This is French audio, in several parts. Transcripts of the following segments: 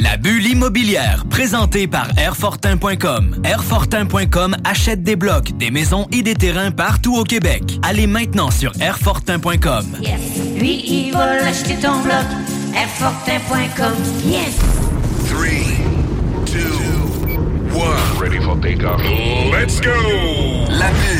La bulle immobilière, présentée par Airfortin.com. Airfortin.com achète des blocs, des maisons et des terrains partout au Québec. Allez maintenant sur Airfortin.com. Yes. Lui, il va l'acheter ton bloc. Airfortin.com. Yes. Three, two, one. Ready for takeoff. Let's go! La bulle,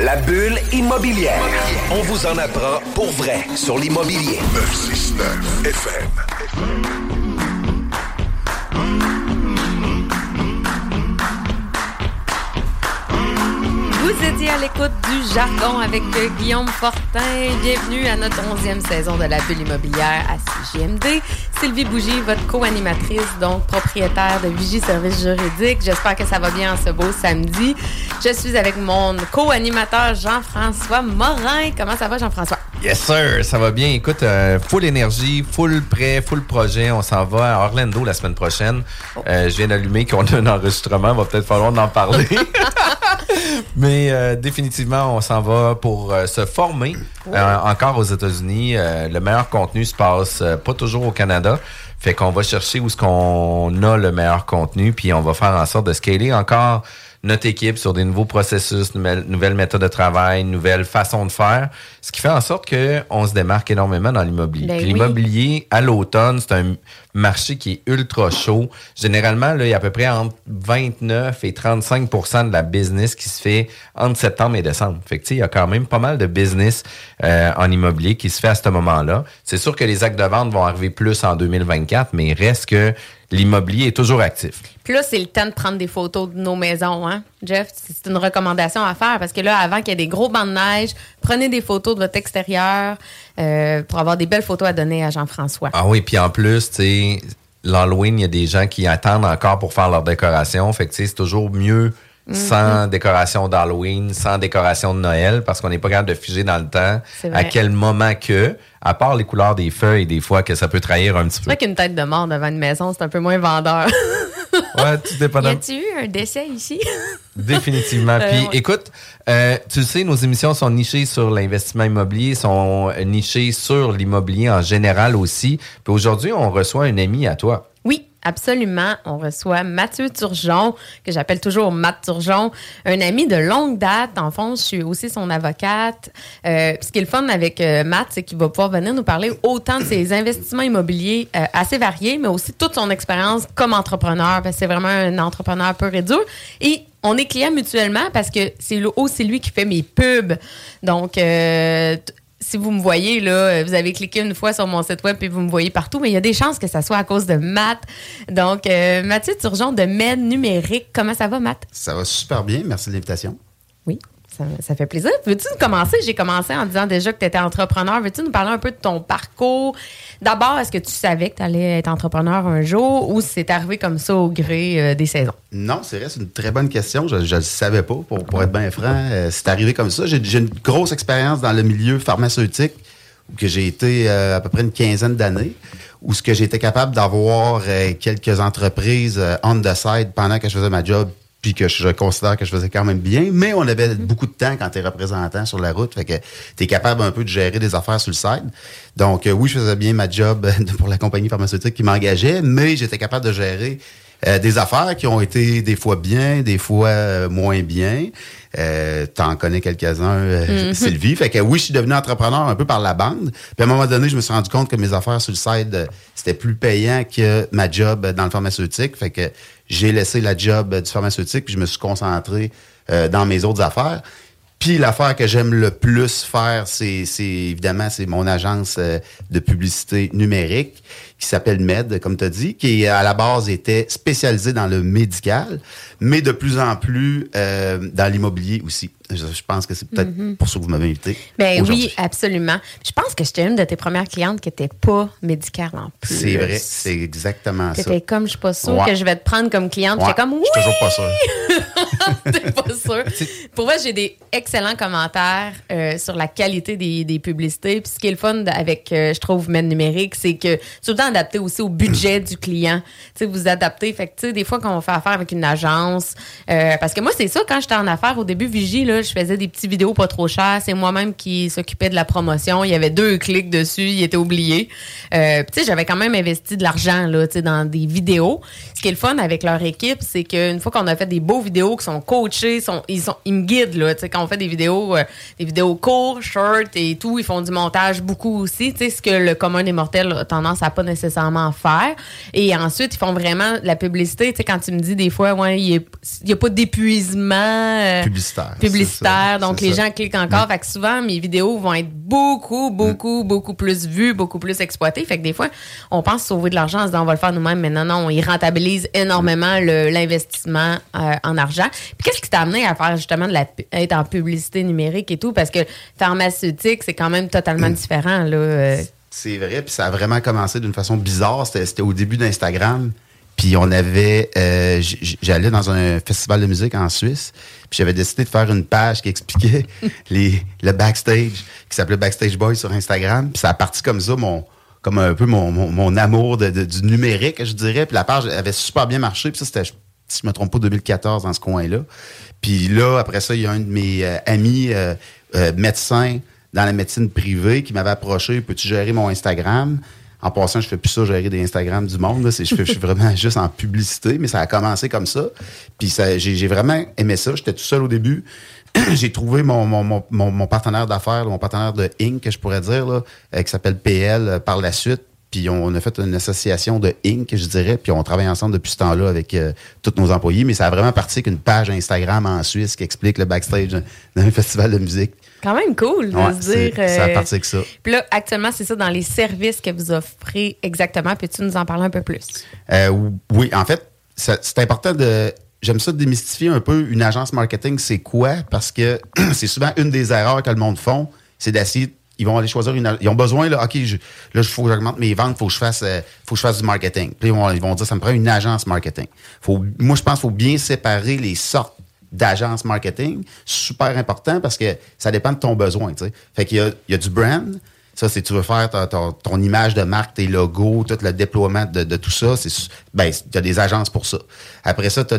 La bulle immobilière. On vous en apprend pour vrai sur l'immobilier. 969 FM. Vous étiez à l'écoute du jargon avec Guillaume Fortin. Bienvenue à notre onzième saison de la bulle immobilière à CGMD. Sylvie Bougie, votre co-animatrice, donc propriétaire de Vigie Services Juridiques. J'espère que ça va bien en ce beau samedi. Je suis avec mon co-animateur Jean-François Morin. Comment ça va, Jean-François? Yes, sir. Ça va bien. Écoute, euh, full énergie, full prêt, full projet. On s'en va à Orlando la semaine prochaine. Euh, je viens d'allumer qu'on a un enregistrement. Va peut-être falloir en parler. Mais euh, définitivement, on s'en va pour euh, se former euh, encore aux États-Unis. Le meilleur contenu se passe pas toujours au Canada. Fait qu'on va chercher où est-ce qu'on a le meilleur contenu, puis on va faire en sorte de scaler encore notre équipe sur des nouveaux processus, nouvelles, nouvelles méthodes de travail, nouvelles façons de faire, ce qui fait en sorte qu'on se démarque énormément dans l'immobilier. Ben Puis oui. L'immobilier, à l'automne, c'est un marché qui est ultra chaud. Généralement, là, il y a à peu près entre 29 et 35% de la business qui se fait entre septembre et décembre. Fait que, il y a quand même pas mal de business euh, en immobilier qui se fait à ce moment-là. C'est sûr que les actes de vente vont arriver plus en 2024, mais il reste que l'immobilier est toujours actif. Puis là, c'est le temps de prendre des photos de nos maisons, hein, Jeff? C'est une recommandation à faire parce que là, avant qu'il y ait des gros bancs de neige, prenez des photos de votre extérieur euh, pour avoir des belles photos à donner à Jean-François. Ah oui, puis en plus, tu sais, l'Halloween, il y a des gens qui attendent encore pour faire leur décoration. Fait que, tu sais, c'est toujours mieux sans décoration d'Halloween, sans décoration de Noël, parce qu'on n'est pas capable de figer dans le temps C'est à quel moment que, à part les couleurs des feuilles, des fois, que ça peut trahir un petit C'est peu. vrai qu'une tête de mort devant une maison, c'est un peu moins vendeur. Ouais, tout y dépendant. a-tu eu un décès ici? Définitivement. Euh, Puis ouais. écoute, euh, tu le sais, nos émissions sont nichées sur l'investissement immobilier, sont nichées sur l'immobilier en général aussi. Puis aujourd'hui, on reçoit un ami à toi. Absolument. On reçoit Mathieu Turgeon, que j'appelle toujours Matt Turgeon, un ami de longue date. En fond, je suis aussi son avocate. Euh, ce qui est le fun avec euh, Matt, c'est qu'il va pouvoir venir nous parler autant de ses investissements immobiliers euh, assez variés, mais aussi toute son expérience comme entrepreneur. Parce que c'est vraiment un entrepreneur pur et dur. Et on est clients mutuellement parce que c'est aussi lui qui fait mes pubs. Donc, euh, si vous me voyez, là, vous avez cliqué une fois sur mon site web et vous me voyez partout, mais il y a des chances que ça soit à cause de Matt. Donc, euh, Mathieu Turgeon de Med Numérique. Comment ça va, Matt? Ça va super bien. Merci de l'invitation. Oui, ça, fait plaisir. Veux-tu nous commencer? J'ai commencé en disant déjà que tu étais entrepreneur. Veux-tu nous parler un peu de ton parcours? D'abord, est-ce que tu savais que tu allais être entrepreneur un jour ou c'est arrivé comme ça au gré euh, des saisons? Non, c'est vrai, c'est une très bonne question. Je ne le savais pas, pour, être bien franc. Euh, c'est arrivé comme ça. J'ai une grosse expérience dans le milieu pharmaceutique où j'ai été euh, à peu près une quinzaine d'années, où ce que j'étais capable d'avoir quelques entreprises on the side pendant que je faisais ma job, puis que je considère que je faisais quand même bien, mais on avait beaucoup de temps quand tu es représentant sur la route, fait que tu es capable un peu de gérer des affaires sur le side. Donc euh, oui, je faisais bien ma job euh, pour la compagnie pharmaceutique qui m'engageait, mais j'étais capable de gérer euh, des affaires qui ont été des fois bien, des fois euh, moins bien. Euh, T'en connais quelques-uns, Mhm. Sylvie. Fait que oui, je suis devenu entrepreneur un peu par la bande. Puis à un moment donné, je me suis rendu compte que mes affaires sur le side, c'était plus payant que ma job dans le pharmaceutique. Fait que j'ai laissé la job euh, du pharmaceutique, puis je me suis concentré euh, dans mes autres affaires. Puis l'affaire que j'aime le plus faire, c'est c'est- évidemment c'est mon agence euh, de publicité numérique qui s'appelle Med, comme tu as dit, qui à la base était spécialisée dans le médical, mais de plus en plus euh, dans l'immobilier aussi. Je, pense que c'est peut-être Mhm. pour ça que vous m'avez invité. Ben oui, absolument. Je pense que j'étais une de tes premières clientes qui n'était pas médicale en plus. C'est vrai, c'est exactement ça. T'étais comme, je suis pas sûre Ouais. que je vais te prendre comme cliente. Ouais, comme, oui, Je suis toujours pas sûr. t'es pas sûr. Pour moi, j'ai des excellents commentaires euh, sur la qualité des, des publicités. Puis ce qui est le fun avec, euh, je trouve, Med Numérique, c'est que tout le temps adapté aussi au budget du client. Tu sais, vous adaptez. Fait que, tu sais, des fois, quand on fait affaire avec une agence, euh, parce que moi, c'est ça, quand j'étais en affaires, au début, Vigie, là, je faisais des petites vidéos pas trop chères. C'est moi-même qui s'occupais de la promotion. Il y avait deux clics dessus. Il était oublié. Euh, tu sais, j'avais quand même investi de l'argent, là, tu sais, dans des vidéos. Ce qui est le fun avec leur équipe, c'est qu'une fois qu'on a fait des beaux vidéos qui sont coachés, sont, ils, sont, ils me guident, là. Tu sais, quand on fait des vidéos, euh, des vidéos courtes, short et tout, ils font du montage beaucoup aussi. Tu sais, ce que le commun des mortels a tendance à pas nécessairement faire. Et ensuite, ils font vraiment la publicité. Tu sais, quand tu me dis des fois, ouais, il n'y a pas d'épuisement. euh, Publicitaire. publicitaire. Donc, les ça. gens cliquent encore. Fait que souvent, mes vidéos vont être beaucoup, beaucoup, beaucoup plus vues, beaucoup plus exploitées. Fait que des fois, on pense sauver de l'argent en se disant, on va le faire nous-mêmes. Mais non, non, ils rentabilisent énormément le- l'investissement euh, en argent. Puis qu'est-ce qui t'a amené à faire justement de la, être en publicité numérique et tout? Parce que pharmaceutique, c'est quand même totalement différent, là. euh. C'est vrai, puis ça a vraiment commencé d'une façon bizarre. C'était au début d'Instagram. Puis on avait, euh, j'allais dans un festival de musique en Suisse, puis j'avais décidé de faire une page qui expliquait les, le backstage, qui s'appelait Backstage Boy sur Instagram. Puis ça a parti comme ça, mon, comme un peu mon, mon, mon amour de- de- du numérique, je dirais. Puis la page avait super bien marché. Puis ça, c'était, si je me trompe pas, 2014 dans ce coin-là. Puis là, après ça, il y a un de mes euh, amis euh, euh, médecins dans la médecine privée qui m'avait approché, peux-tu gérer mon Instagram? En passant, je fais plus ça, gérer des Instagram du monde. Là. Je, suis vraiment juste en publicité, mais ça a commencé comme ça. Puis j'ai, vraiment aimé ça. J'étais tout seul au début. j'ai trouvé mon, mon, mon, mon- mon partenaire d'affaires, mon partenaire de Inc, que je pourrais dire, là, euh, qui s'appelle PL euh, par la suite. Puis on a fait une association de Inc, je dirais, puis on travaille ensemble depuis ce temps-là avec euh, tous nos employés. Mais ça a vraiment parti qu'une page Instagram en Suisse qui explique le backstage d'un festival de musique. Quand même cool de Ouais, se c'est- dire. ça a euh, parti avec ça. Puis là, actuellement, c'est ça dans les services que vous offrez exactement. Peux-tu nous en parler un peu plus? Euh, oui, en fait, c'est important de. J'aime ça démystifier un peu une agence marketing, c'est quoi? Parce que c'est souvent une des erreurs que le monde font, c'est d'essayer. Ils vont aller choisir une. Ils ont besoin, là, OK, je, là, il faut que j'augmente mes ventes, il faut que je fasse euh, faut que je fasse du marketing. Puis ils vont, ils vont dire, ça me prend une agence marketing. Faut, moi, je pense qu'il faut bien séparer les sortes d'agences marketing. Super important parce que ça dépend de ton besoin. Fait qu'il y a, il y a du brand, ça, c'est tu veux faire ta- ton image de marque, tes logos, tout le déploiement de, tout ça. C'est ben, tu as des agences pour ça. Après ça, tu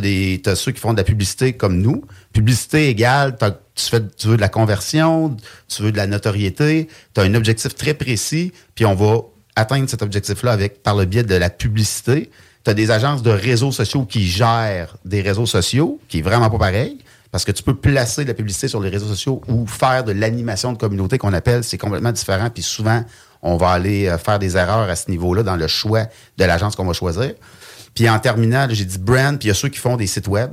as, ceux qui font de la publicité comme nous. Publicité égale, tu, fais, tu veux de la conversion, tu veux de la notoriété, tu as un objectif très précis, puis on va atteindre cet objectif-là avec par le biais de la publicité. Tu as des agences de réseaux sociaux qui gèrent des réseaux sociaux, qui est vraiment pas pareil. Parce que tu peux placer de la publicité sur les réseaux sociaux ou faire de l'animation de communauté qu'on appelle, c'est complètement différent. Puis souvent, on va aller euh, faire des erreurs à ce niveau-là dans le choix de l'agence qu'on va choisir. Puis en terminale, j'ai dit brand, puis il y a ceux qui font des sites web.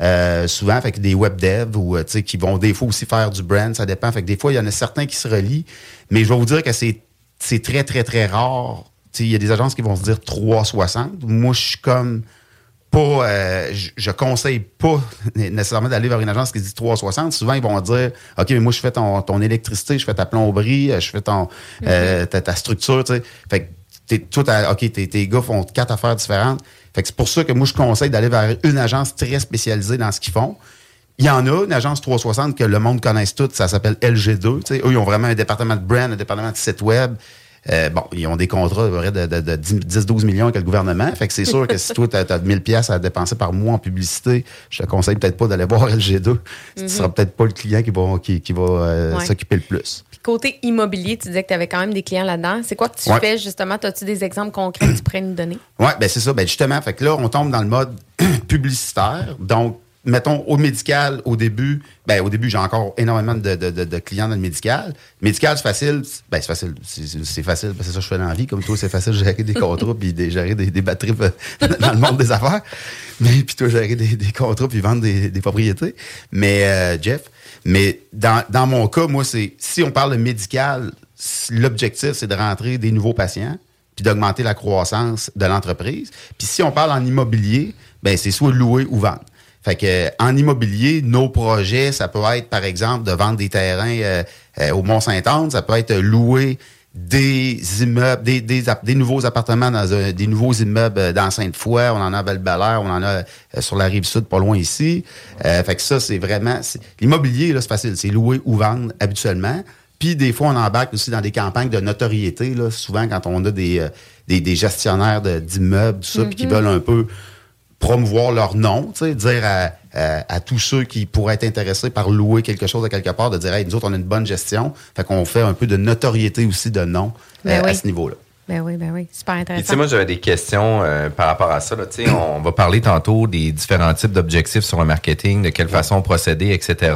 Euh, souvent, fait que des web devs ou euh, qui vont des fois aussi faire du brand, ça dépend. Fait que des fois, il y en a certains qui se relient. Mais je vais vous dire que c'est très, très, très rare. Il y a des agences qui vont se dire 360. Moi, je suis comme pas. euh, je, je conseille pas nécessairement d'aller vers une agence qui dit 360. Souvent, ils vont dire OK, mais moi, je fais ton, ton électricité, je fais ta plomberie, euh, je fais ton euh, ta, ta structure. Fait que t'es, toi, t'as- OK, tes, tes gars font quatre affaires différentes. Fait que c'est pour ça que moi, je conseille d'aller vers une agence très spécialisée dans ce qu'ils font. Il y en a, une agence 360 que le monde connaisse toute, ça s'appelle LG2. Tu sais, eux, ils ont vraiment un département de brand, un département de site web. Euh, bon, ils ont des contrats de, de, de 10-12 millions avec le gouvernement. Fait que c'est sûr que si toi, tu as, 1000 pièces à dépenser par mois en publicité, je te conseille peut-être pas d'aller voir LG2. Tu ne seras peut-être pas le client qui va, qui, qui va euh, Ouais. s'occuper le plus. Puis côté immobilier, tu disais que tu avais quand même des clients là-dedans. C'est quoi que tu Ouais. fais justement? As-tu des exemples concrets que tu pourrais nous donner? Oui, ben c'est ça. Ben justement, fait que là, on tombe dans le mode publicitaire. Donc, mettons, au médical, au début, ben au début, j'ai encore énormément de, de- de- de clients dans le médical. Médical, c'est facile. Ben, c'est facile. C'est- facile. C'est ça je fais dans la vie. Comme toi, c'est facile de gérer des contrats puis de gérer des, des batteries euh, dans le monde des affaires. Mais puis toi, gérer des, des contrats puis vendre des, des propriétés. Mais, euh, Jeff, mais dans, dans mon cas, moi, c'est si on parle de médical, l'objectif, c'est de rentrer des nouveaux patients puis d'augmenter la croissance de l'entreprise. Puis si on parle en immobilier, ben c'est soit louer ou vendre. Fait que en immobilier, nos projets, ça peut être par exemple de vendre des terrains euh, euh, au Mont-Saint-Anne, ça peut être louer des immeubles, des, des, des nouveaux appartements dans un- des nouveaux immeubles euh, dans Sainte-Foy, on en a à val on en a euh, sur la rive sud, pas loin ici. Euh, fait que ça, c'est vraiment l'immobilier, là, c'est facile, c'est louer ou vendre habituellement. Puis des fois, on embarque aussi dans des campagnes de notoriété, là, souvent quand on a des, euh, des, des gestionnaires de- d'immeubles, tout ça, puis qui veulent un peu promouvoir leur nom, tu sais, dire à, à- à tous ceux qui pourraient être intéressés par louer quelque chose à quelque part, de dire, hey, nous autres, on a une bonne gestion. Fait qu'on fait un peu de notoriété aussi de nom Ben euh, à ce niveau-là. Ben oui, ben oui. Super Puis, tu sais, intéressant. moi, j'avais des questions euh, par rapport à ça. Là. Tu sais, On va parler tantôt des différents types d'objectifs sur le marketing, de quelle façon procéder, etc.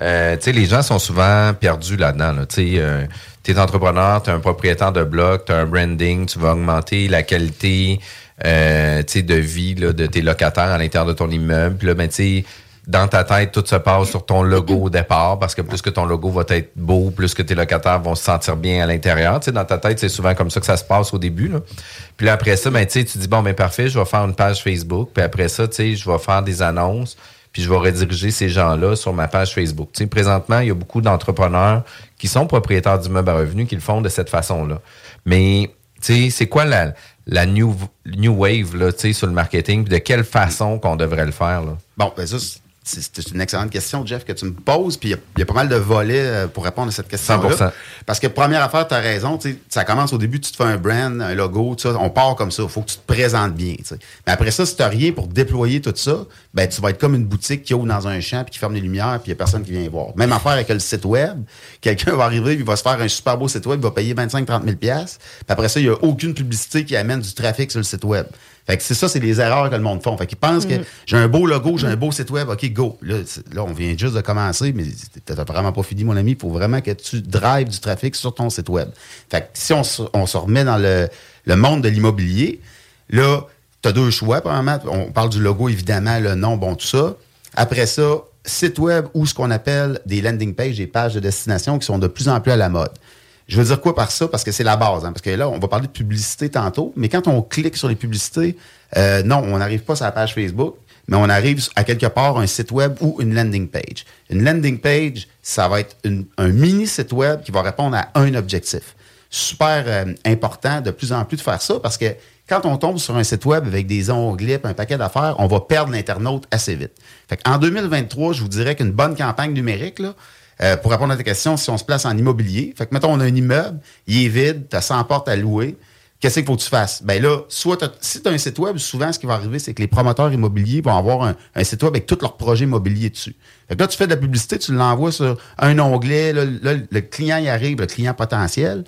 Euh, tu sais, les gens sont souvent perdus là-dedans. Là. Tu sais, euh, t'es entrepreneur, t'es un propriétaire de bloc, t'as un branding, tu vas augmenter la qualité euh, de vie de tes locataires à l'intérieur de ton immeuble. Puis là, ben, dans ta tête, tout se passe sur ton logo au départ, parce que plus que ton logo va être beau, plus que tes locataires vont se sentir bien à l'intérieur. Dans ta tête, c'est souvent comme ça que ça se passe au début. Puis là, après ça, ben, tu dis, bon, ben parfait, je vais faire une page Facebook. Puis après ça, je vais faire des annonces. Puis je vais rediriger ces gens-là sur ma page Facebook. Tu présentement, il y a beaucoup d'entrepreneurs qui sont propriétaires d'immeubles à revenus qui le font de cette façon-là. Mais, tu c'est quoi la, la new, new wave, là, sur le marketing? De quelle façon qu'on devrait le faire, là? Bon, ben ça, c'est- une excellente question, Jeff, que tu me poses. Puis il y a- il y, a pas mal de volets euh, pour répondre à cette question 100%. Parce que première affaire, tu as raison. Ça commence au début, tu te fais un brand, un logo, tout ça, on part comme ça. Il faut que tu te présentes bien. Mais après ça, si tu n'as rien pour déployer tout ça, ben tu vas être comme une boutique qui ouvre dans un champ puis qui ferme les lumières puis il n'y a personne qui vient voir. Même affaire avec le site web. Quelqu'un va arriver, il va se faire un super beau site web, il va payer 25-30 000 Puis après ça, il n'y a aucune publicité qui amène du trafic sur le site web. Fait que c'est ça, c'est les erreurs que le monde font. Fait qu'ils pensent que j'ai un beau logo, j'ai un beau site web, OK, go. Là, on vient juste de commencer, mais t'as vraiment pas fini, mon ami. Il faut vraiment que tu drives du trafic sur ton site web. Fait que si on se, on se remet dans le, le monde de l'immobilier, là, tu as deux choix, premièrement. On parle du logo, évidemment, le nom, bon, tout ça. Après ça, site web ou ce qu'on appelle des landing pages, des pages de destination qui sont de plus en plus à la mode. Je veux dire quoi par ça? Parce que c'est la base. hein. parce que là, on va parler de publicité tantôt, mais quand on clique sur les publicités, euh, non, on n'arrive pas sur la page Facebook, mais on arrive à quelque part un site web ou une landing page. Une landing page, ça va être un mini site web qui va répondre à un objectif. Super euh, important de plus en plus de faire ça parce que quand on tombe sur un site web avec des onglets et un paquet d'affaires, on va perdre l'internaute assez vite. Fait en 2023, je vous dirais qu'une bonne campagne numérique, là, euh, pour répondre à ta question, si on se place en immobilier, fait que mettons, on a un immeuble, il est vide, tu as 100 portes à louer, qu'est-ce qu'il faut que tu fasses? Ben là, soit si tu as un site web, souvent, ce qui va arriver, c'est que les promoteurs immobiliers vont avoir un, site web avec tous leurs projets immobiliers dessus. Fait là, tu fais de la publicité, tu l'envoies sur un onglet, le client y arrive, le client potentiel.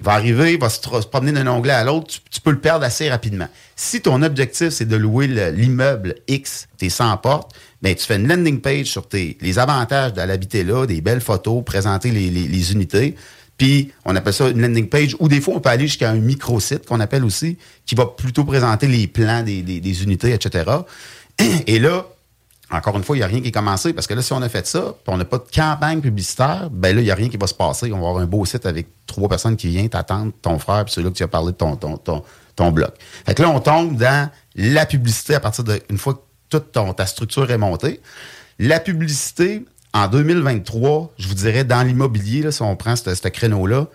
Il va arriver, il va se, promener d'un onglet à l'autre, tu, tu peux le perdre assez rapidement. Si ton objectif, c'est de louer le- l'immeuble X, tes 100 portes, ben, tu fais une landing page sur tes, les avantages de l'habiter là, des belles photos, présenter les, les- unités. Puis, on appelle ça une landing page, ou des fois, on peut aller jusqu'à un microsite qu'on appelle aussi, qui va plutôt présenter les plans des, des- unités, etc. Et là, encore une fois, il n'y a rien qui est commencé parce que là, si on a fait ça, puis on n'a pas de campagne publicitaire, ben là, il n'y a rien qui va se passer. On va avoir un beau site avec trois personnes qui viennent t'attendre, ton frère, puis celui-là que tu as parlé de ton, ton, ton, ton blog. Fait que là, on tombe dans la publicité à partir de une fois que toute ta structure est montée. La publicité, en 2023, je vous dirais, dans l'immobilier, si on prend ce créneau-là,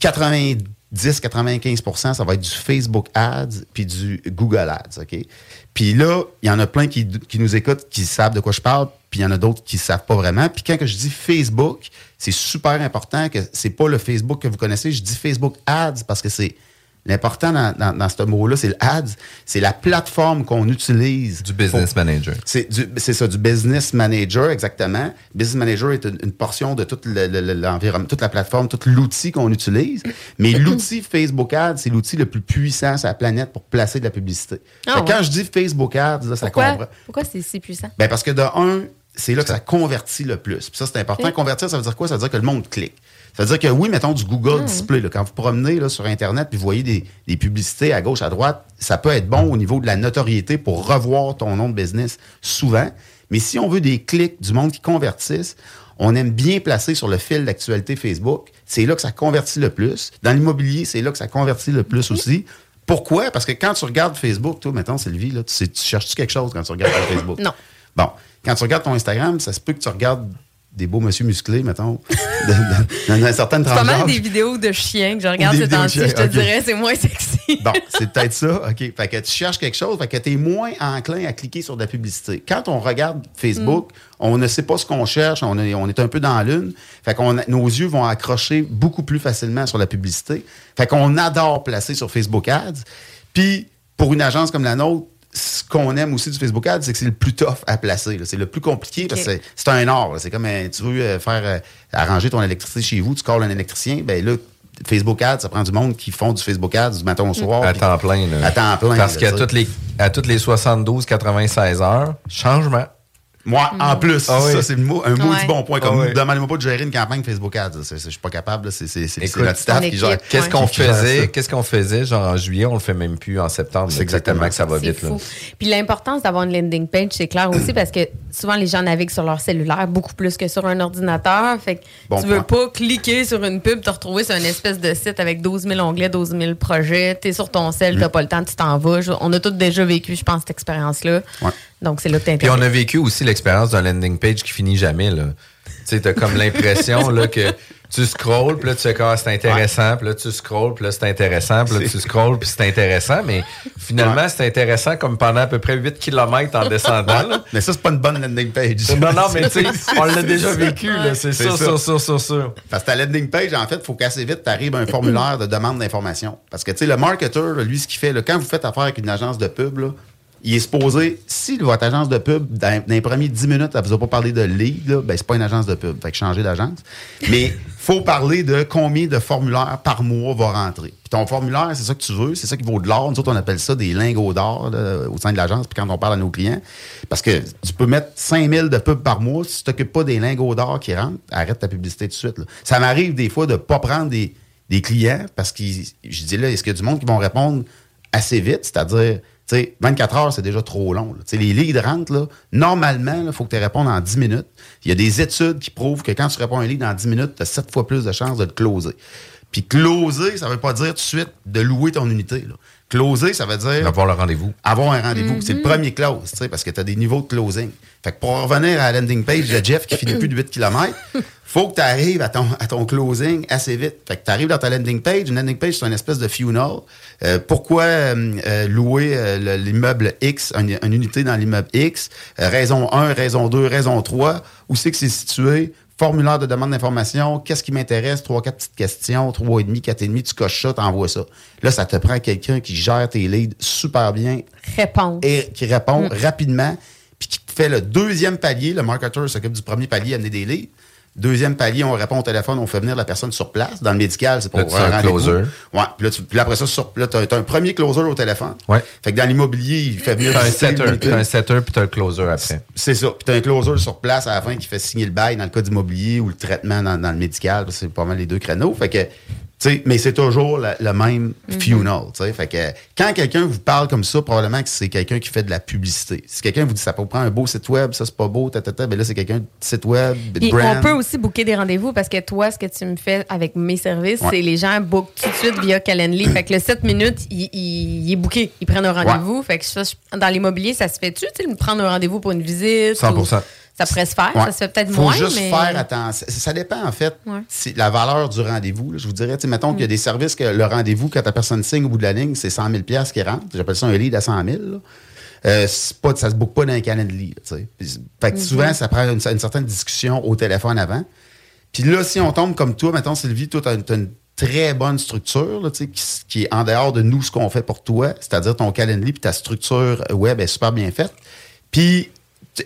90-95% ça va être du Facebook Ads puis du Google Ads, OK? Puis là, il y en a plein qui, qui nous écoutent, qui savent de quoi je parle, puis il y en a d'autres qui ne savent pas vraiment. Puis quand je dis Facebook, c'est super important que c'est pas le Facebook que vous connaissez. Je dis Facebook Ads parce que c'est l'important dans, dans- dans ce mot-là, c'est le Ads. C'est la plateforme qu'on utilise. Du business manager. C'est ça, du business manager, exactement. Business manager est une, une portion de tout le- le- toute la plateforme, tout l'outil qu'on utilise. Mais l'outil Facebook Ads, c'est l'outil le plus puissant sur la planète pour placer de la publicité. Ah ouais. Quand je dis Facebook Ads, là, ça Pourquoi, comprend. pourquoi c'est si puissant? Ben parce que de un, c'est là que ça convertit le plus. Puis ça, c'est important. Convertir, ça veut dire quoi? Ça veut dire que le monde clique. Ça veut dire que oui, mettons du Google Hmm. Display. là, quand vous promenez là, sur Internet puis vous voyez des, des publicités à gauche, à droite, ça peut être bon au niveau de la notoriété pour revoir ton nom de business souvent. Mais si on veut des clics, du monde qui convertissent, on aime bien placer sur le fil d'actualité Facebook. C'est là que ça convertit le plus. Dans l'immobilier, c'est là que ça convertit le plus aussi. Pourquoi? Parce que quand tu regardes Facebook, toi, mettons, Sylvie, là, tu, sais- tu cherches-tu quelque chose quand tu regardes Facebook? Non. Bon, quand tu regardes ton Instagram, ça se peut que tu regardes des beaux monsieur musclés, mettons, dans une certaine C'est pas mal des vidéos de chiens que je regarde temps-ci. chiens, Je te dirais, c'est moins sexy. Bon, c'est peut-être ça. OK. Fait que tu cherches quelque chose, fait que tu es moins enclin à cliquer sur de la publicité. Quand on regarde Facebook, on ne sait pas ce qu'on cherche, on est, on est un peu dans la lune. Fait qu'on a- nos yeux vont accrocher beaucoup plus facilement sur la publicité. Fait qu'on adore placer sur Facebook Ads. Puis, pour une agence comme la nôtre, ce qu'on aime aussi du Facebook Ads, c'est que c'est le plus tough à placer. là. C'est le plus compliqué parce que c'est- c'est un art. là. C'est comme euh, tu veux euh, faire euh, arranger ton électricité chez vous, tu calls un électricien, ben là, Facebook Ads, ça prend du monde qui font du Facebook Ads du matin au soir. À temps plein. Là. À temps plein. Parce qu'à toutes les, à toutes les 72, 96 heures, changement. Moi, en plus, Ah oui. ça, c'est le mot- un mot Ouais. du bon point. Comme Ah oui. demandez-moi pas de gérer une campagne Facebook Ads. Je suis pas capable. C'est notre staff qui Qu'est-ce qu'on faisait? Qu'est-ce qu'on faisait? Genre en juillet, on le fait même plus en septembre. C'est exactement que ça va vite. Là. fou. Puis l'importance d'avoir une landing page, c'est clair aussi parce que souvent les gens naviguent sur leur cellulaire beaucoup plus que sur un ordinateur. Fait que Bon tu veux point. pas cliquer sur une pub, te retrouver sur une espèce de site avec 12 000 onglets, 12 000 projets. T'es sur ton Mm. cell, t'as pas le temps, tu t'en vas. On a tous déjà vécu, je pense, cette expérience-là. Ouais. Donc c'est là que Puis on a vécu aussi l'expérience d'un landing page qui finit jamais. Tu sais, t'as comme l'impression que tu scrolls, puis là, tu fais Ah, c'est intéressant, puis là, tu scrolls, puis là, c'est intéressant, puis là, tu scrolls, puis c'est intéressant, mais finalement, c'est intéressant comme pendant à peu près 8 km en descendant. là. Mais ça, c'est pas une bonne landing page. Non, non, mais tu sais, on l'a déjà vécu, là, c'est sûr, sûr, sûr, sûr, sûr. Parce que ta landing page, en fait, il faut qu'assez vite, tu arrives à un formulaire de demande d'information. Parce que, tu sais, le marketeur, lui, ce qu'il fait, là, quand vous faites affaire avec une agence de pub, là, il est supposé, si votre agence de pub, dans, les premiers 10 minutes, elle vous a pas parlé de lead, là, ben, c'est pas une agence de pub. Fait que changez d'agence. Mais faut parler de combien de formulaires par mois va rentrer. Puis ton formulaire, c'est ça que tu veux, c'est ça qui vaut de l'or. Nous autres, on appelle ça des lingots d'or au sein de l'agence, puis quand on parle à nos clients. Parce que tu peux mettre 5000 de pubs par mois, si tu t'occupes pas des lingots d'or qui rentrent, arrête ta publicité tout de suite. Ça m'arrive des fois de pas prendre des, des clients parce que je dis là, est-ce qu'il y a du monde qui vont répondre assez vite, c'est-à-dire, tu sais, 24 heures, c'est déjà trop long. là. Tu sais, les leads rentrent, là, normalement, il faut que tu répondes en 10 minutes. Il y a des études qui prouvent que quand tu réponds à un lead en 10 minutes, tu as 7 fois plus de chances de le closer. Puis closer, ça veut pas dire tout de suite de louer ton unité. Là. Closer, ça veut dire Avoir le rendez-vous. avoir un rendez-vous. C'est le premier close, tu sais, parce que tu as des niveaux de closing. Fait que pour revenir à la landing page de Jeff qui finit plus de 8 km, faut que tu arrives à ton, à ton closing assez vite. Fait que tu arrives dans ta landing page. Une landing page, c'est une espèce de funnel. Euh, pourquoi euh, euh, louer euh, le- l'immeuble X, une, une unité dans l'immeuble X? Raison 1, raison 2, raison 3. Où c'est que c'est situé? Formulaire de demande d'information, qu'est-ce qui m'intéresse? Trois, quatre petites questions, trois et demi, quatre et demi, tu coches ça, t'envoies ça. Là, ça te prend quelqu'un qui gère tes leads super bien, Réponse. et qui répond rapidement, puis qui te fait le deuxième palier. Le marketeur s'occupe du premier palier, amener des leads. Deuxième palier, on répond au téléphone, on fait venir la personne sur place. Dans le médical, c'est pour Là, un rendez-vous. closer. Ouais, puis là, tu- puis là, après ça, sur, là, t'as, t'as un premier closer au téléphone. Ouais. Fait que dans l'immobilier, il fait venir T'as un setter, t'as un setter, puis t'as un closer après. C'est ça. Puis t'as un closer sur place à la fin qui fait signer le bail dans le cas d'immobilier ou le traitement dans, dans le médical. C'est pas mal les deux créneaux. Fait que, mais c'est toujours le, le même funnel. tu sais. Fait que quand quelqu'un vous parle comme ça, probablement que c'est quelqu'un qui fait de la publicité. Si quelqu'un vous dit ça peut prendre un beau site web, ça c'est pas beau, ta, ta, ta, ben là c'est quelqu'un de site web, de Puis brand. on peut aussi booker des rendez-vous parce que toi, ce que tu me fais avec mes services, Ouais. c'est les gens bookent tout de suite via Calendly. fait que le 7 minutes, il, il- il est booké. Ils prennent un rendez-vous. Fait que ça, dans l'immobilier, ça se fait-tu, de prendre un rendez-vous pour une visite? 100%. ou- Ça pourrait se faire. Ouais. Ça se fait peut-être Faut moins, juste mais... faire attention. Ça, dépend, en fait, Ouais. la valeur du rendez-vous. Je vous dirais, tu sais, mettons qu'il y a des services que le rendez-vous, quand la personne signe au bout de la ligne, c'est 100 000 qui rentre. J'appelle ça un lead à 100 000. là. euh, pas, ça se boucle pas dans un calendrier. Fait que Mhm. souvent, ça prend une, une certaine discussion au téléphone avant. Puis là, si on tombe comme toi, maintenant Sylvie, toi, tu as, une très bonne structure là, tu sais, qui, qui est en dehors de nous, ce qu'on fait pour toi, c'est-à-dire ton calendrier puis ta structure web est super bien faite. Puis,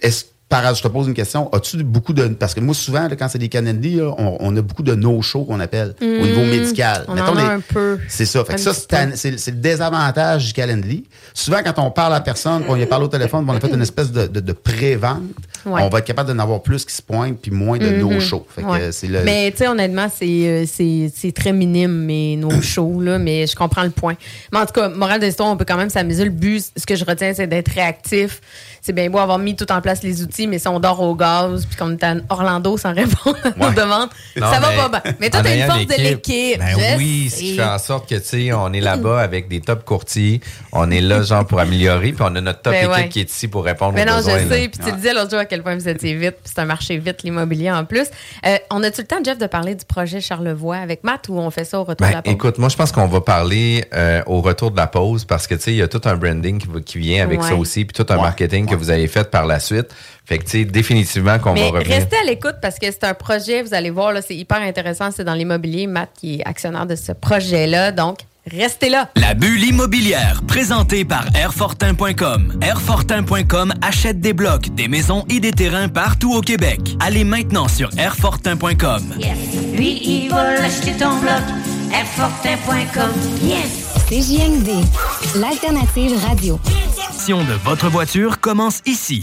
est-ce par je te pose une question. As-tu beaucoup de. Parce que moi, souvent, là, quand c'est des là, on, on a beaucoup de no-show qu'on appelle au Mm, niveau médical. on Mettons en a les- un peu. C'est ça. Fait que ça, c'est le désavantage du Calendly. Souvent, quand on parle à personne, qu'on lui parle au téléphone, on a fait une espèce de, de, de pré-vente, Ouais. on va être capable d'en avoir plus qui se pointent puis moins de no-show. Fait que Ouais. euh, c'est le. Mais tu sais, honnêtement, c'est, euh, très minime, mais nos shows, là, mais je comprends le point. Mais en tout cas, morale de l'histoire, on peut quand même s'amuser. Le but, ce que je retiens, c'est d'être réactif. C'est bien beau avoir mis tout en place les outils, mais si on dort au gaz, puis qu'on est à Orlando sans répondre à nos Ouais. demandes, Non, ça va pas bien. Mais toi, t'as une force de l'équipe. Ben oui, ce qui fait en sorte que, tu sais, on est là-bas avec des top courtiers. On est là, genre, pour améliorer. Puis on a notre top Ben équipe qui est ici pour répondre Mais aux non, besoins. je sais. Puis tu le disais l'autre jour à quel point vous étiez vite. Puis c'est un marché vite, l'immobilier en plus. Euh, on a-tu le temps, Jeff, de parler du projet Charlevoix avec Matt ou on fait ça au retour de Ben, la pause? écoute, moi, je pense qu'on va parler euh, au retour de la pause parce que, tu sais, il y a tout un branding qui, vient avec Ouais. ça aussi, puis tout un marketing que vous avez fait par la suite. Fait que, tu sais, définitivement qu'on va revenir. restez à l'écoute parce que c'est un projet, vous allez voir, là, c'est hyper intéressant. C'est dans l'immobilier. Matt qui est actionnaire de ce projet-là. Donc, restez là. La bulle immobilière, présentée par Airfortin.com. Airfortin.com achète des blocs, des maisons et des terrains partout au Québec. Allez maintenant sur Airfortin.com. Lui, il va l'acheter ton bloc. Airfortin.com. Yes! CJMD, l'alternative radio. L'action de votre voiture commence ici.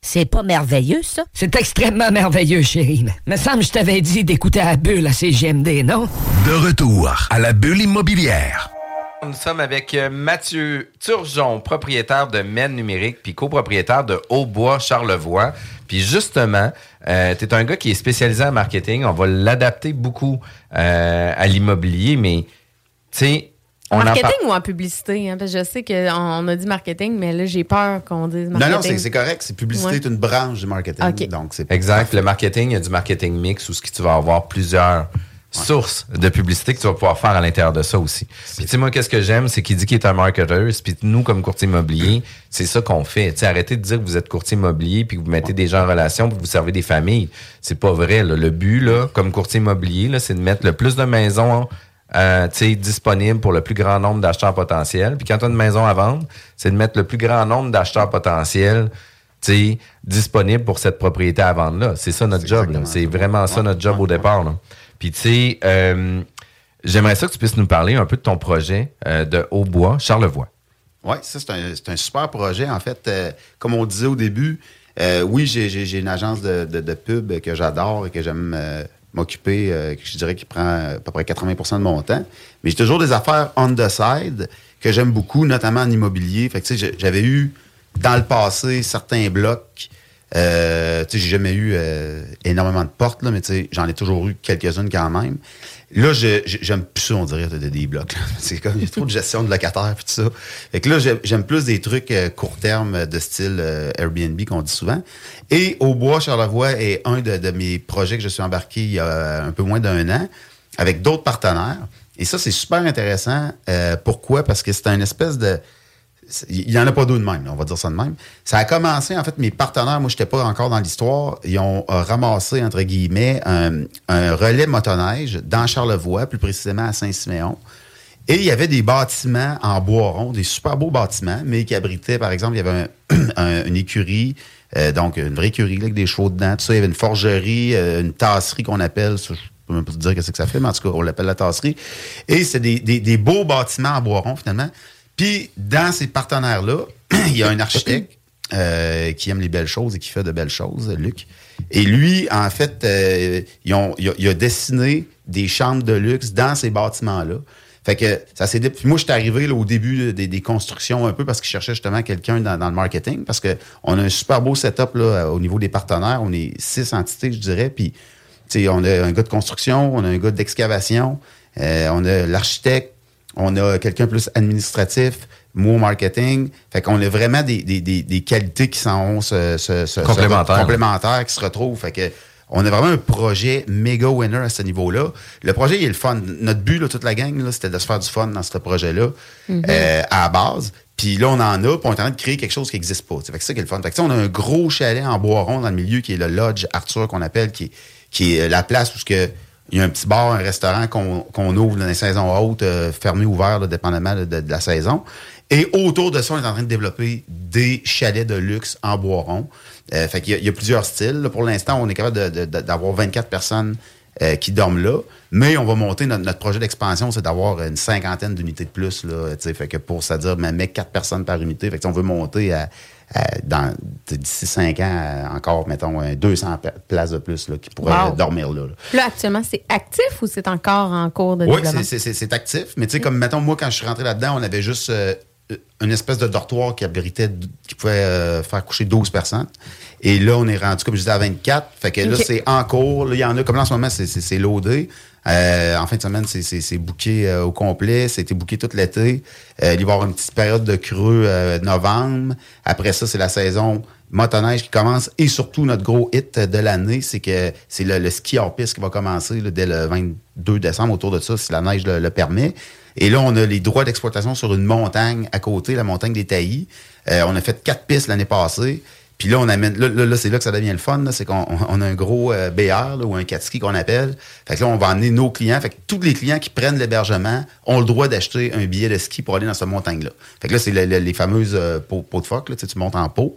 C'est pas merveilleux, ça? C'est extrêmement merveilleux, chérie. Me semble que je t'avais dit d'écouter la bulle à CGMD, non? De retour à la bulle immobilière. Nous sommes avec euh, Mathieu Turgeon, propriétaire de Men Numérique, puis copropriétaire de Hautbois Charlevoix. Puis justement, euh, tu es un gars qui est spécialisé en marketing. On va l'adapter beaucoup euh, à l'immobilier, mais tu sais, on en marketing ou en publicité? hein? Parce que je sais qu'on a dit marketing, mais là, j'ai peur qu'on dise Non, marketing. non, c'est c'est correct. C'est publicité, Ouais. est une branche du marketing. OK. Donc, c'est Exact. Le marketing, il y a du marketing mix où ce que tu vas avoir plusieurs sources de publicité que tu vas pouvoir faire à l'intérieur de ça aussi. Puis tu sais, moi, qu'est-ce que j'aime, c'est qu'il dit qu'il est un marketeur, puis nous, comme courtier immobilier, c'est ça qu'on fait. Tu sais, arrêtez de dire que vous êtes courtier immobilier, puis que vous mettez des gens en relation, puis que vous servez des familles. C'est pas vrai. là. Le but, là, comme courtier immobilier, là, c'est de mettre le plus de maisons euh, disponibles pour le plus grand nombre d'acheteurs potentiels. Puis quand tu as une maison à vendre, c'est de mettre le plus grand nombre d'acheteurs potentiels disponibles pour cette propriété à vendre-là. C'est ça notre job. là. C'est vraiment ça notre job au départ. là. Puis tu sais, euh, j'aimerais ça que tu puisses nous parler un peu de ton projet euh, de Hautbois, Charlevoix. Oui, ça, c'est un, un super projet. En fait, euh, comme on disait au début, oui, j'ai- une agence de, de- de pub que j'adore et que j'aime m'occuper, euh, je dirais qui prend à peu près 80% de mon temps. Mais j'ai toujours des affaires on the side que j'aime beaucoup, notamment en immobilier. Fait que, tu sais, j'avais eu dans le passé certains blocs. Euh, tu sais, j'ai jamais eu euh, énormément de portes, là, mais tu sais, j'en ai toujours eu quelques-unes quand même. Là, j'aime plus ça, on dirait, de- de- des blocs. C'est comme, il y a trop de gestion de locataires et tout ça. Fait que là, j'ai- j'aime plus des trucs euh, court terme euh, de style euh, Airbnb qu'on dit souvent. Et au bois Charlevoix est un de, de mes projets que je suis embarqué il y a un peu moins d'un an avec d'autres partenaires. Et ça, c'est super intéressant. Euh, pourquoi? Parce que c'est un espèce de... Il n'y en a pas deux de même, on va dire ça de même. Ça a commencé, en fait, mes partenaires, moi, je n'étais pas encore dans l'histoire, ils ont euh, ramassé, entre guillemets, un, un relais motoneige dans Charlevoix, plus précisément à Saint-Siméon. Et il y avait des bâtiments en bois rond, des super beaux bâtiments, mais qui abritaient, par exemple, il y avait un- un- une écurie, euh, donc une vraie écurie avec des chevaux dedans, tout ça. Il y avait une forgerie, euh, une tasserie qu'on appelle, je peux même pas te dire qu'est-ce que ça fait, mais en tout cas, on l'appelle la tasserie. Et c'est des, des- des beaux bâtiments en bois rond, finalement. Puis, dans ces partenaires-là, il y a un architecte euh, qui aime les belles choses et qui fait de belles choses, Luc. Et lui, en fait, euh, ils ont- il, a, il a dessiné des chambres de luxe dans ces bâtiments-là. Fait que ça s'est dé- Puis moi, j'étais arrivé là, au début des, des constructions un peu parce qu'ils cherchaient justement quelqu'un dans, dans le marketing. Parce que on a un super beau setup là, au niveau des partenaires. On est six entités, je dirais. Puis tu sais, on a un gars de construction, on a un gars d'excavation, euh, on a l'architecte, on a quelqu'un plus administratif, moi au marketing. Fait qu'on a vraiment des, des, des, des qualités qui s'en se, se, se- Complémentaires. qui se retrouvent. Fait que on a vraiment un projet méga winner à ce niveau-là. Le projet, il est le fun. Notre but, là, toute la gang, là, c'était de se faire du fun dans ce projet-là Mhm. euh, à la base. Puis là, on en a, puis on est en train de créer quelque chose qui n'existe pas. T'sais, Fait que c'est ça qui est le fun. Fait que, tu sais, on a un gros chalet en bois rond dans le milieu qui est le Lodge Arthur qu'on appelle, qui est, qui est la place où ce que, il y a un petit bar, un restaurant qu'on qu'on ouvre dans les saisons hautes, euh, fermé, ouvert, là, dépendamment de, la saison. Et autour de ça, on est en train de développer des chalets de luxe en bois rond. Euh, fait qu'il y, a- plusieurs styles. là. Pour l'instant, on est capable d'avoir 24 personnes euh, qui dorment là. Mais on va monter notre, projet d'expansion, c'est d'avoir une cinquantaine d'unités de plus. Là, fait que pour c'est-à-dire même mettre 4 personnes par unité. Fait que, on veut monter à- dans tu sais, d'ici 5 ans à encore, mettons, un 200 pa- places de plus là, qui pourraient Wow. euh, dormir là. là. Là, actuellement, c'est actif ou c'est encore en cours de Oui, développement? c'est- c'est actif. Mais tu sais, comme mettons, moi, quand je suis rentré là-dedans, on avait juste euh, une espèce de dortoir qui abritait, qui pouvait euh, faire coucher 12 personnes. Et là, on est rendu, comme je disais, à 24. Fait que là, c'est en cours. Là, il y en a, comme là, en ce moment, c'est- c'est c'est loadé. Euh, en fin de semaine, c'est- c'est c'est booké euh, au complet. C'était booké tout l'été. Euh, il va y avoir une petite période de creux euh, novembre. Après ça, c'est la saison motoneige qui commence. Et surtout, notre gros hit de l'année, c'est que c'est le, le ski hors piste qui va commencer là, dès le 22 décembre, autour de ça, si la neige le, le permet. Et là, on a les droits d'exploitation sur une montagne à côté, la montagne des Taillis. Euh, on a fait quatre pistes l'année passée. Puis là, on amène. Là, là, là, c'est là que ça devient le fun. C'est qu'on on- on a un gros euh, BR là, ou un 4 ski qu'on appelle. Fait que là, on va emmener nos clients. Fait que tous les clients qui prennent l'hébergement ont le droit d'acheter un billet de ski pour aller dans cette montagne-là. Fait que là, c'est le- le- les fameuses euh, pots, de phoque. Là, tu sais, tu montes en pot.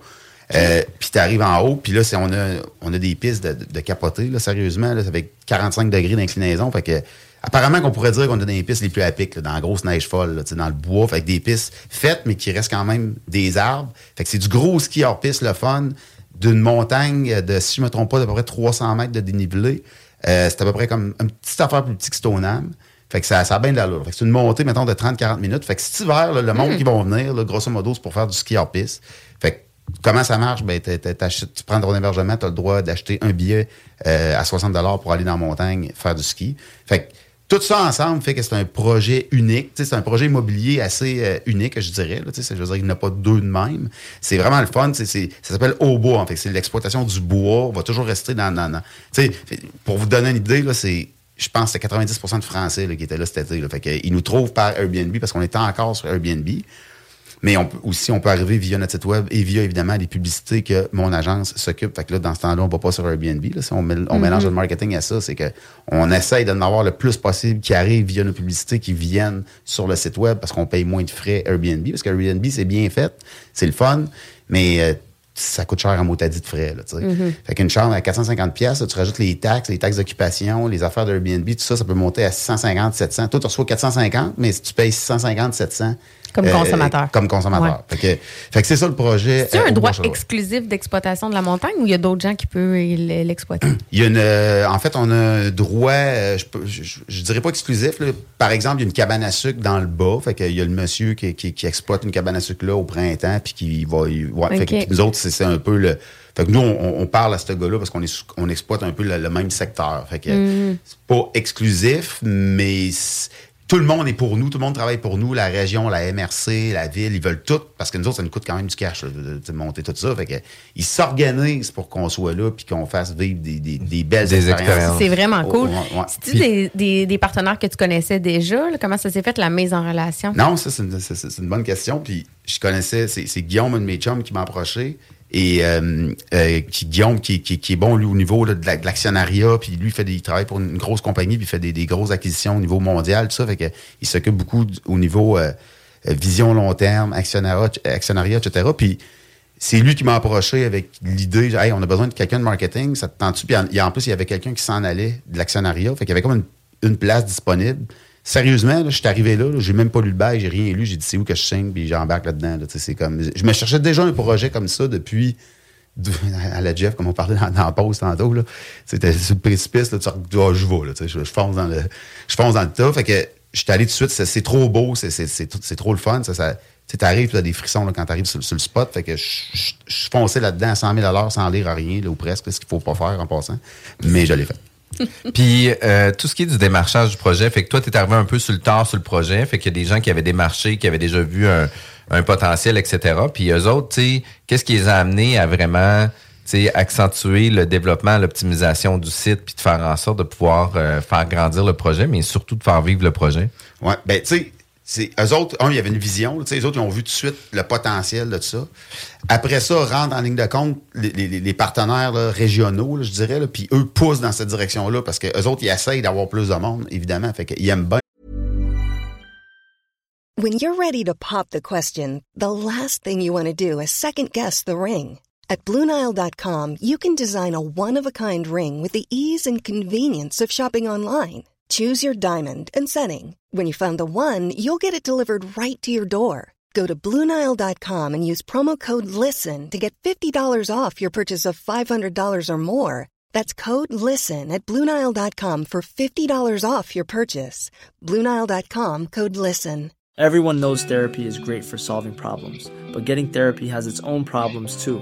Euh, puis tu arrives en haut, puis là, c'est, on, a, on a des pistes de, de, de capoter, là, sérieusement, là, avec 45 degrés d'inclinaison. Fait que, apparemment qu'on pourrait dire qu'on a des pistes les plus à pic, là, dans la grosse neige folle, là, dans le bois, que des pistes faites, mais qui restent quand même des arbres. Fait que c'est du gros ski hors piste, le fun, d'une montagne de, si je me trompe pas, d'à peu près 300 mètres de dénivelé. Euh, c'est à peu près comme une petite affaire plus petite que Stoneham. Fait que ça, ça a bien de l'allure. Fait que c'est une montée, mettons, de 30-40 minutes. Fait que cet hiver, là, le monde Mm. qui va venir, là, grosso modo, c'est pour faire du ski hors piste. Fait que comment ça marche? Ben, tu prends ton hébergement, tu as le droit d'acheter un billet euh, à 60 pour aller dans la montagne faire du ski. Fait que tout ça ensemble fait que c'est un projet unique. C'est un projet immobilier assez euh, unique, je dirais. Je veux dire, il n'y en a pas deux de même. C'est vraiment le fun. Ça s'appelle au bois. En fait, c'est l'exploitation du bois. On va toujours rester dans. dans, dans- pour vous donner une idée, c'est. Je pense que c'est 90% de Français qui étaient là cet été. Là. Fait que, ils nous trouvent par Airbnb parce qu'on était encore sur Airbnb. Mais on peut, aussi, on peut arriver via notre site web et via, évidemment, les publicités que mon agence s'occupe. Fait que là, dans ce temps-là, on va pas sur Airbnb. Là. Si on, on Mhm. mélange le marketing à ça, c'est que on essaye d'en avoir le plus possible qui arrive via nos publicités qui viennent sur le site web parce qu'on paye moins de frais Airbnb. Parce que Airbnb, c'est bien fait, c'est le fun, mais euh, ça coûte cher en motadis de frais. Là, tu sais. Mhm. Fait qu'une chambre à 450 pièces, tu rajoutes les taxes, les taxes d'occupation, les affaires d'Airbnb, tout ça, ça peut monter à 650, 700. Toi, tu reçois 450, mais si tu payes 650, 700. Comme consommateur. Comme consommateur. Fait que, fait que c'est ça le projet. C'est euh, un droit exclusif d'exploitation de la montagne ou il y a d'autres gens qui peuvent l'exploiter? Il y a une, euh, en fait, on a un droit, euh, je, je, je- dirais pas exclusif. là. Par exemple, il y a une cabane à sucre dans le bas. Fait qu'il y a le monsieur qui, qui- qui exploite une cabane à sucre là au printemps, puis qui va. y- ouais, fait que nous autres, c'est un peu le. Fait que nous, on, on parle à ce gars-là parce qu'on est on exploite un peu le, le même secteur. Fait que Mhm. c'est pas exclusif, mais tout le monde est pour nous, tout le monde travaille pour nous, la région, la MRC, la ville, ils veulent tout, parce que nous autres, ça nous coûte quand même du cash là, de, monter tout ça. Fait que, ils s'organisent pour qu'on soit là puis qu'on fasse vivre des, des- des belles Des expériences. C'est vraiment cool. Ouais, ouais. C'est-tu des, des- des partenaires que tu connaissais déjà? là? Comment ça s'est fait, la mise en relation? Non, ça, c'est une, une bonne question. Puis je connaissais, c'est c'est Guillaume, un de mes chums, qui m'a approché. Et euh, euh, Guillaume, qui, qui, est bon, lui, au niveau de la- de l'actionnariat, puis lui, fait des, il travaille pour une grosse compagnie, puis il fait des, des grosses acquisitions au niveau mondial, tout ça. Fait il s'occupe beaucoup au niveau euh, vision long terme, actionnariat, actionnariat etc. Puis c'est lui qui m'a approché avec l'idée, hey, on a besoin de quelqu'un de marketing, ça te tente-tu? Puis en, en plus, il y avait quelqu'un qui s'en allait de l'actionnariat. Fait qu'il y avait comme une place disponible. Sérieusement, je suis arrivé là, là, j'ai même pas lu le bail, j'ai rien lu, j'ai dit c'est où que je signe, puis j'embarque là-dedans. Là, c'est comme, je me cherchais déjà un projet comme ça depuis à la Jeff, comme on parlait dans, la pause tantôt. C'était sur le précipice, là, tu Ah, je vais, là, je, je fonce dans le, je fonce dans le tas. Fait que j'étais allé tout de suite, c'est trop beau, c'est- trop le fun. Ça, ça, tu arrives, tu as des frissons là, quand tu arrives sur, sur le spot. Fait que je je- je fonçais là-dedans à 100 000 à l'heure sans lire à rien, là, ou presque, ce qu'il faut pas faire en passant. Mais je l'ai fait. Puis euh, tout ce qui est du démarchage du projet, fait que toi, tu es arrivé un peu sur le tard sur le projet, fait qu'il y a des gens qui avaient démarché, qui avaient déjà vu un, potentiel, etc. Puis eux autres, tu sais, qu'est-ce qui les a amenés à vraiment accentuer le développement, l'optimisation du site, puis de faire en sorte de pouvoir euh, faire grandir le projet, mais surtout de faire vivre le projet? Ouais, ben, tu sais, c'est- eux autres, un, il y avait une vision. tu sais, Les autres, ils ont vu tout de suite le potentiel de ça. Après ça, rentrent en ligne de compte les, partenaires régionaux, je dirais, puis eux poussent dans cette direction-là parce que eux autres, ils essayent d'avoir plus de monde, évidemment. Fait qu'ils aiment bien. When you're ready to pop the question, the last thing you want to do is second guess the ring. At Bluenile.com, you can design a one of a kind ring with the ease and convenience of shopping online. Choose your diamond and setting. When you find the one, you'll get it delivered right to your door. Go to Bluenile.com and use promo code LISTEN to get $50 off your purchase of $500 or more. That's code LISTEN at Bluenile.com for $50 off your purchase. Bluenile.com code LISTEN. Everyone knows therapy is great for solving problems, but getting therapy has its own problems too,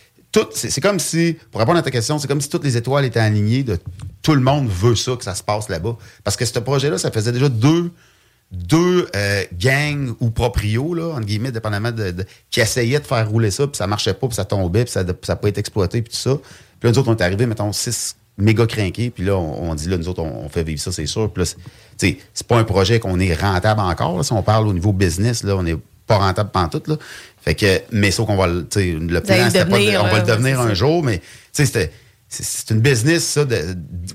c'est comme si, pour répondre à ta question, c'est comme si toutes les étoiles étaient alignées de tout le monde veut ça, que ça se passe là-bas. Parce que ce projet-là, ça faisait déjà deux, deux euh, gangs ou proprios, là, entre guillemets, dépendamment de, de- qui essayaient de faire rouler ça, puis ça marchait pas, puis ça tombait, puis ça n'a pas été exploité, puis tout ça. Puis là, nous autres, on est arrivés, mettons, six méga crinqués, puis là, on, on dit, là, nous autres, on, fait vivre ça, c'est sûr. Puis là, c'est- pas un projet qu'on est rentable encore, là, si on parle au niveau business, là, on n'est pas rentable pantoute, là. Fait que, mais sauf qu'on va le, allez plan, c'était pas de- devenir, on va le devenir ouais, c'est un jour, mais, tu sais, c'était, c'est- une business, ça, de,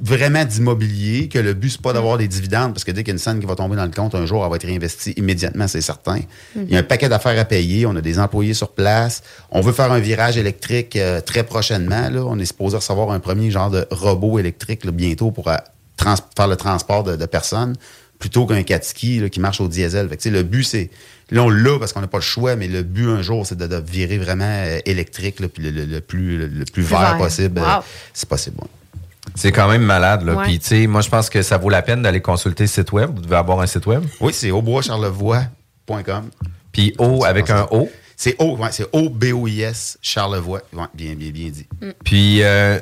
vraiment d'immobilier, que le but, c'est pas d'avoir des dividendes, parce que dès qu'il y a une scène qui va tomber dans le compte, un jour, elle va être réinvestie immédiatement, c'est certain. Il y a un paquet d'affaires à payer, on a des employés sur place, on veut faire un virage électrique euh, très prochainement, là. On est supposé recevoir un premier genre de robot électrique, là, bientôt, pour euh, trans- faire le transport de, de personnes, plutôt qu'un là, qui marche au diesel. Fait que, le but, c'est, là, on l'a parce qu'on n'a pas le choix, mais le but, un jour, c'est de, de virer vraiment euh, électrique, là, puis le, le- le plus, le, le plus vert, vert. possible. Wow. c'est possible. ouais. C'est quand même malade, là. Ouais. Puis, tu sais, moi, je pense que ça vaut la peine d'aller consulter le site web. Vous devez avoir un site web. Oui, c'est auboischarlevoix.com. Puis O avec un O. C'est O, ouais, c'est O-B-O-I-S, Charlevoix. Ouais, bien, bien, bien dit. Puis, euh,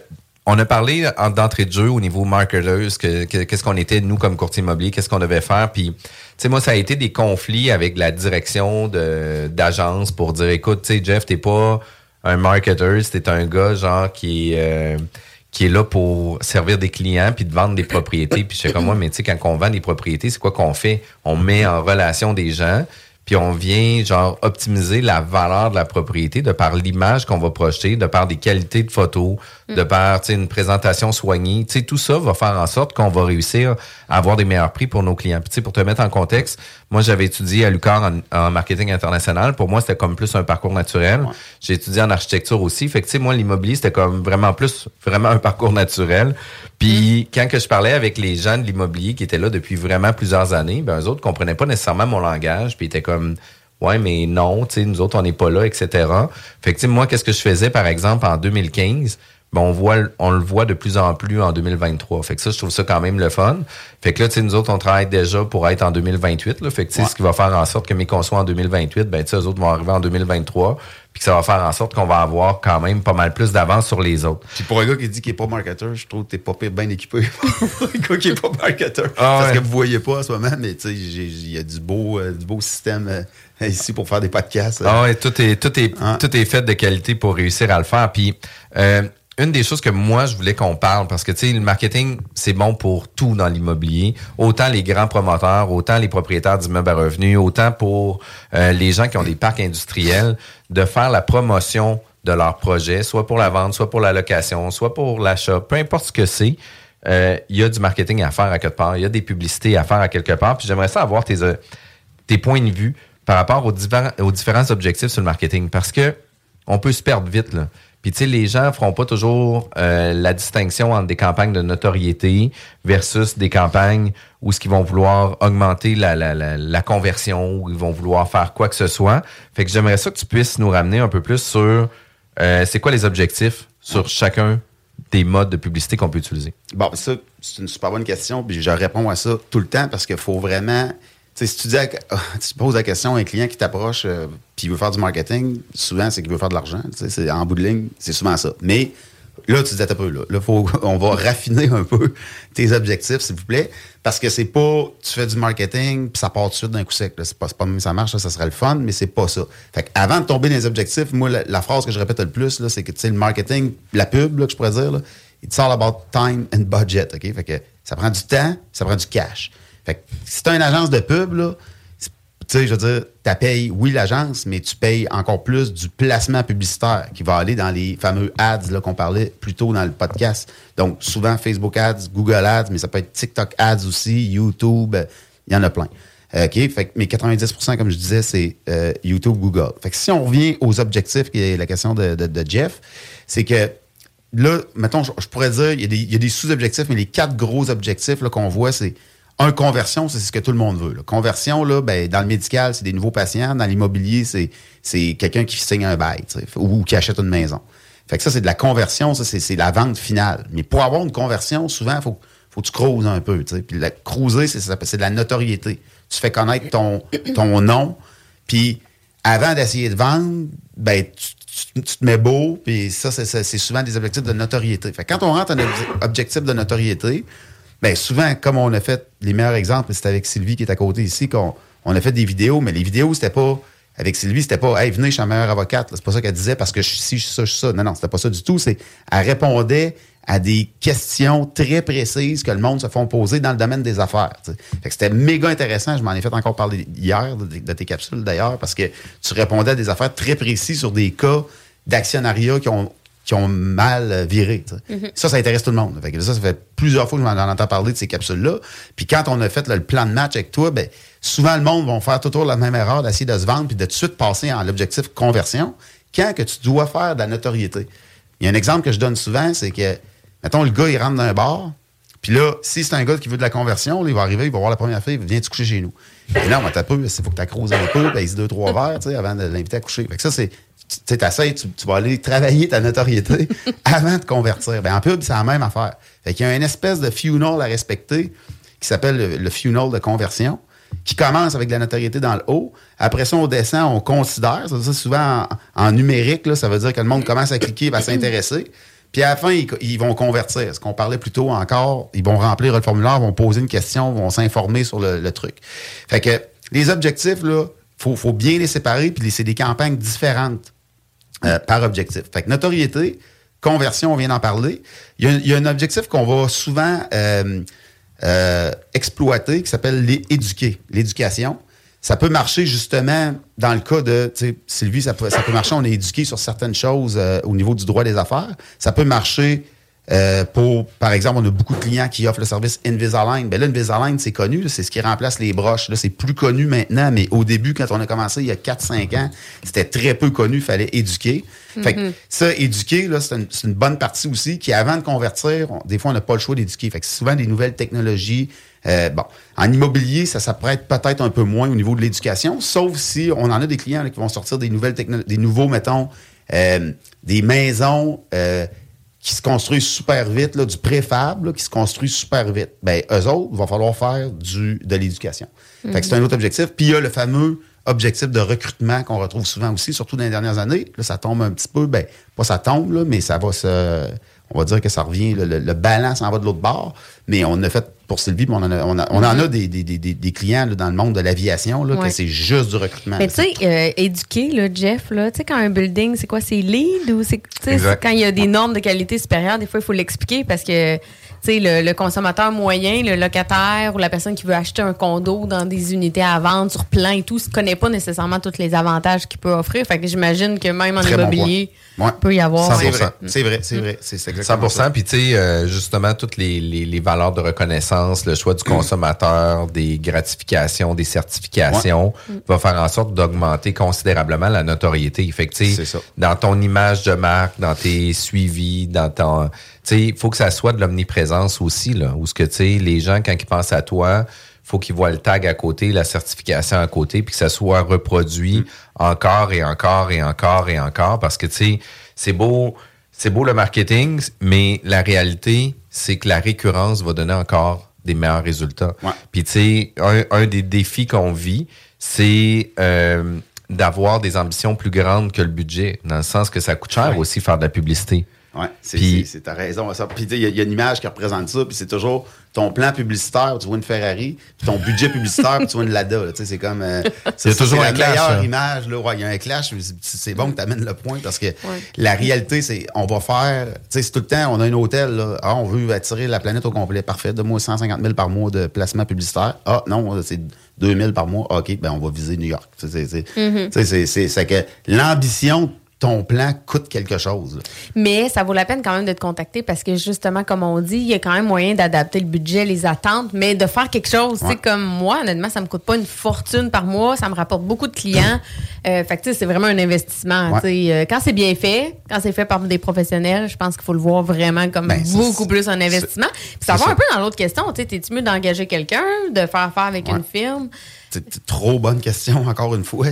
on a parlé en- d'entrée de jeu au niveau marketers, que- que- qu'est-ce qu'on était, nous, comme courtier immobilier, qu'est-ce qu'on devait faire. Puis, tu sais, moi, ça a été des conflits avec la direction de- d'agence pour dire, écoute, tu sais, Jeff, t'es pas un marketer, t'es un gars, genre, qui est... euh, qui est là pour servir des clients puis de vendre des propriétés. Puis je sais comme moi, mais tu sais, quand on vend des propriétés, c'est quoi qu'on fait? On met en relation des gens, puis on vient, genre, optimiser la valeur de la propriété de par l'image qu'on va projeter, de par des qualités de photos, de par, tu sais, une présentation soignée. Tu sais, tout ça va faire en sorte qu'on va réussir à avoir des meilleurs prix pour nos clients. Puis tu sais, pour te mettre en contexte, moi, j'avais étudié à l'UQAR en, en marketing international. Pour moi, c'était comme plus un parcours naturel. J'ai étudié en architecture aussi. Fait que, moi, l'immobilier, c'était comme vraiment plus, vraiment un parcours naturel. Puis, quand que je parlais avec les gens de l'immobilier qui étaient là depuis vraiment plusieurs années, ben, eux autres comprenaient pas nécessairement mon langage. Puis, ils étaient comme, ouais, mais non, tu sais, nous autres, on n'est pas là, etc. Fait que, moi, qu'est-ce que je faisais, par exemple, en 2015? Ben, on voit, on le voit de plus en plus en 2023. Fait que ça, je trouve ça quand même le fun. Fait que là, tu sais, nous autres, on travaille déjà pour être en 2028, là. Fait que, tu sais, Ouais. ce qui va faire en sorte que mes conçois en 2028, ben, tu sais, eux autres vont arriver en 2023. Puis que ça va faire en sorte qu'on va avoir quand même pas mal plus d'avance sur les autres. Puis pour un gars qui dit qu'il n'est pas marketeur, je trouve que t'es pas bien équipé. pour un gars qui n'est pas marketeur. Ah Parce ouais. que vous voyez pas en ce moment, mais tu sais, il y a du beau, euh, du beau système euh, ici pour faire des podcasts. Ah ouais, tout est, tout est, Hein? tout est fait de qualité pour réussir à le faire. Puis, euh, une des choses que moi, je voulais qu'on parle, parce que, tu sais, le marketing, c'est bon pour tout dans l'immobilier. Autant les grands promoteurs, autant les propriétaires d'immeubles à revenus, autant pour euh, les gens qui ont des parcs industriels, de faire la promotion de leur projet, soit pour la vente, soit pour la location, soit pour l'achat, peu importe ce que c'est. euh, Il y a du marketing à faire à quelque part, il y a des publicités à faire à quelque part. Puis j'aimerais ça avoir tes, euh, tes points de vue par rapport aux, aux différents objectifs sur le marketing. Parce que on peut se perdre vite. Là. Puis, tu sais, les gens feront pas toujours euh, la distinction entre des campagnes de notoriété versus des campagnes où ce qu'ils vont vouloir augmenter la, la, la, conversion, où ils vont vouloir faire quoi que ce soit. Fait que j'aimerais ça que tu puisses nous ramener un peu plus sur euh, c'est quoi les objectifs sur chacun des modes de publicité qu'on peut utiliser? Bon, ça, c'est une super bonne question, puis je réponds à ça tout le temps parce qu'il faut vraiment. Si tu, dis à- tu poses la question à un client qui t'approche euh, il veut faire du marketing, souvent c'est qu'il veut faire de l'argent. C'est- en bout de ligne, c'est souvent ça. Mais là, tu dis un peu là. Faut, on va raffiner un peu tes objectifs, s'il vous plaît. Parce que c'est pas tu fais du marketing puis ça part tout de suite d'un coup sec. là. C'est pas, pas même ça marche, ça serait le fun, mais c'est pas ça. Fait avant de tomber dans les objectifs, moi, la, phrase que je répète le plus, là, c'est que le marketing, la pub, là, que je pourrais dire, là, it's all about time and budget. OK? Fait que ça prend du temps, ça prend du cash. Fait que si tu une agence de pub, là, tu sais, je veux dire, tu payes, oui, l'agence, mais tu payes encore plus du placement publicitaire qui va aller dans les fameux ads qu'on parlait plus tôt dans le podcast. Donc, souvent Facebook ads, Google ads, mais ça peut être TikTok ads aussi, YouTube, il y en a plein. OK? Fait que, mais 90% comme je disais, c'est euh, YouTube, Google. Fait que si on revient aux objectifs, qui est la question de, Jeff, c'est que là, mettons, je, pourrais dire, il y a des, des sous-objectifs, mais les quatre gros objectifs qu'on voit, c'est un, conversion, c'est ce que tout le monde veut. Conversion, là, ben, dans le médical, c'est des nouveaux patients. Dans l'immobilier, c'est, quelqu'un qui signe un bail ou, ou qui achète une maison. Fait que ça, c'est de la conversion, ça, c'est, la vente finale. Mais pour avoir une conversion, souvent, il faut, faut que tu cruises un peu. tu sais. Puis la cruiser, c'est, de la notoriété. Tu fais connaître ton, ton nom, puis avant d'essayer de vendre, ben, tu, tu- tu te mets beau, puis ça, c'est, souvent des objectifs de notoriété. Fait que quand on rentre un obje- objectif de notoriété, ben, souvent, comme on a fait, les meilleurs exemples, c'était avec Sylvie qui est à côté ici, qu'on on a fait des vidéos, mais les vidéos, c'était pas, avec Sylvie, c'était pas, hey, venez, je suis la meilleure avocate. C'est pas ça qu'elle disait parce que je suis ci, je suis ça, je suis ça. Non, non, c'était pas ça du tout. C'est, elle répondait à des questions très précises que le monde se font poser dans le domaine des affaires. c'était méga intéressant. Je m'en ai fait encore parler hier de tes capsules d'ailleurs parce que tu répondais à des affaires très précises sur des cas d'actionnariat qui ont qui ont mal viré. Mhm. Ça, ça intéresse tout le monde. Fait que ça, ça fait plusieurs fois que je m'en entends parler de ces capsules-là. Puis quand on a fait là, le plan de match avec toi, ben, souvent le monde va faire toujours la même erreur d'essayer de se vendre puis de tout de suite passer en l'objectif conversion quand que tu dois faire de la notoriété? Il y a un exemple que je donne souvent, c'est que, mettons, le gars, il rentre dans un bar, puis là, si c'est un gars qui veut de la conversion, là, il va arriver, il va voir la première fille, il viens te coucher chez nous. Et là, on va taper, il faut que tu accroses un peu, ben, il se deux, trois verres, tu sais, avant de l'inviter à coucher. Fait que ça, c'est, tu sais, t'essayes, tu, tu vas aller travailler ta notoriété avant de convertir. Ben, en pub, c'est la même affaire. Fait qu'il y a une espèce de funnel à respecter qui s'appelle le, le funnel de conversion qui commence avec de la notoriété dans le haut. Après ça, on descend, on considère. Ça, ça, souvent, en, en numérique, là, ça veut dire que le monde commence à cliquer, va s'intéresser. Puis à la fin, ils, ils vont convertir. Ce qu'on parlait plus tôt encore, ils vont remplir le formulaire, vont poser une question, vont s'informer sur le, le truc. Fait que les objectifs, là, faut, faut bien les séparer, puis c'est des campagnes différentes euh, par objectif. Fait que notoriété, conversion, on vient d'en parler. Il y, a, un objectif qu'on va souvent euh, euh, exploiter qui s'appelle les éduquer, l'éducation. Ça peut marcher justement dans le cas de, Sylvie, ça peut, ça peut marcher, on est éduqué sur certaines choses euh, au niveau du droit des affaires. Ça peut marcher euh, pour, par exemple, on a beaucoup de clients qui offrent le service Invisalign. Ben là, Invisalign, c'est connu, c'est ce qui remplace les broches. Là, c'est plus connu maintenant, mais au début, quand on a commencé il y a 4-5 ans, c'était très peu connu, il fallait éduquer. Fait que Mhm. ça, éduquer, là, c'est une, bonne partie aussi qui, avant de convertir, on- des fois, on n'a pas le choix d'éduquer. Fait que c'est souvent des nouvelles technologies. Euh, bon, en immobilier, ça s'apprête peut-être un peu moins au niveau de l'éducation, sauf si on en a des clients là, qui vont sortir des nouvelles technologies, des nouveaux, mettons, euh, des maisons euh, qui se construisent super vite, là, du préfab, là, qui se construit super vite. Ben, eux autres, il va falloir faire du, de l'éducation. Fait que c'est un autre objectif. Puis il y a le fameux objectif de recrutement qu'on retrouve souvent aussi, surtout dans les dernières années. Là, ça tombe un petit peu, ben, pas ça tombe, là, mais ça va se. On va dire que ça revient, le, le, le balance en va de l'autre bord. Mais on a fait pour Sylvie, on en a, on a- on en a des, des, des, des- clients là, dans le monde de l'aviation, là, Ouais. que c'est juste du recrutement. Mais tu sais, euh, éduquer, là, Jeff, là, tu sais, quand un building, c'est quoi? C'est lead ou c'est. Quand il y a des normes de qualité supérieure, des fois, il faut l'expliquer parce que. Tu tu sais, le, le consommateur moyen, le locataire ou la personne qui veut acheter un condo dans des unités à vendre sur plein et tout, ne connaît pas nécessairement tous les avantages qu'il peut offrir. Fait que j'imagine que même en Très immobilier. Ouais. il peut y avoir. C'est ouais. vrai, c'est vrai, c'est vrai. C'est c'est exactement 100 Puis, tu sais, euh, justement, toutes les, les, les valeurs de reconnaissance, le choix du consommateur, des gratifications, des certifications, Ouais. va faire en sorte d'augmenter considérablement la notoriété. Fait que, C'est dans ton image de marque, dans tes suivis, dans ton... Il faut que ça soit de l'omniprésence aussi, là. Où ce que, tu sais, les gens, quand ils pensent à toi, faut qu'ils voient le tag à côté, la certification à côté, puis que ça soit reproduit Mm. encore et encore et encore et encore. Parce que, tu sais, c'est beau... C'est beau le marketing, mais la réalité, c'est que la récurrence va donner encore des meilleurs résultats. Puis tu sais, un, un des défis qu'on vit, c'est euh, d'avoir des ambitions plus grandes que le budget, dans le sens que ça coûte cher Ouais. aussi faire de la publicité. Ouais, c'est, Puis- c'est, c'est- t'as raison. Ça. Puis, tu sais, il y, a- il y a une image qui représente ça, puis c'est toujours ton plan publicitaire, tu vois une Ferrari, puis ton budget publicitaire, puis tu vois une Lada. là. Tu sais, c'est comme. euh, c'est, Il y a toujours c'est un la clash, meilleure hein. image. Là. Ouais, il y a un clash. mais c'est- C'est bon que tu amènes le point parce que la réalité, c'est on va faire. Tu sais, c'est tout le temps, on a un hôtel, là. Ah, on veut attirer la planète au complet. Parfait. Donne-moi 150 000 par mois de placement publicitaire. Ah, non, c'est 2 000 par mois. OK, ben on va viser New York. C'est, c'est, tu sais, c'est, c'est, c'est que l'ambition, ton plan coûte quelque chose. Mais ça vaut la peine quand même de te contacter parce que justement, comme on dit, il y a quand même moyen d'adapter le budget, les attentes, mais de faire quelque chose. Ouais. comme moi, honnêtement, ça me coûte pas une fortune par mois, ça me rapporte beaucoup de clients. Euh, fait que tu sais, c'est vraiment un investissement. Ouais. Euh, quand c'est bien fait, quand c'est fait par des professionnels, je pense qu'il faut le voir vraiment comme Ben, beaucoup plus un investissement. Puis ça va un peu dans l'autre question. T'es-tu mieux d'engager quelqu'un, de faire affaire avec Ouais. une firme? C'est trop bonne question, encore une fois.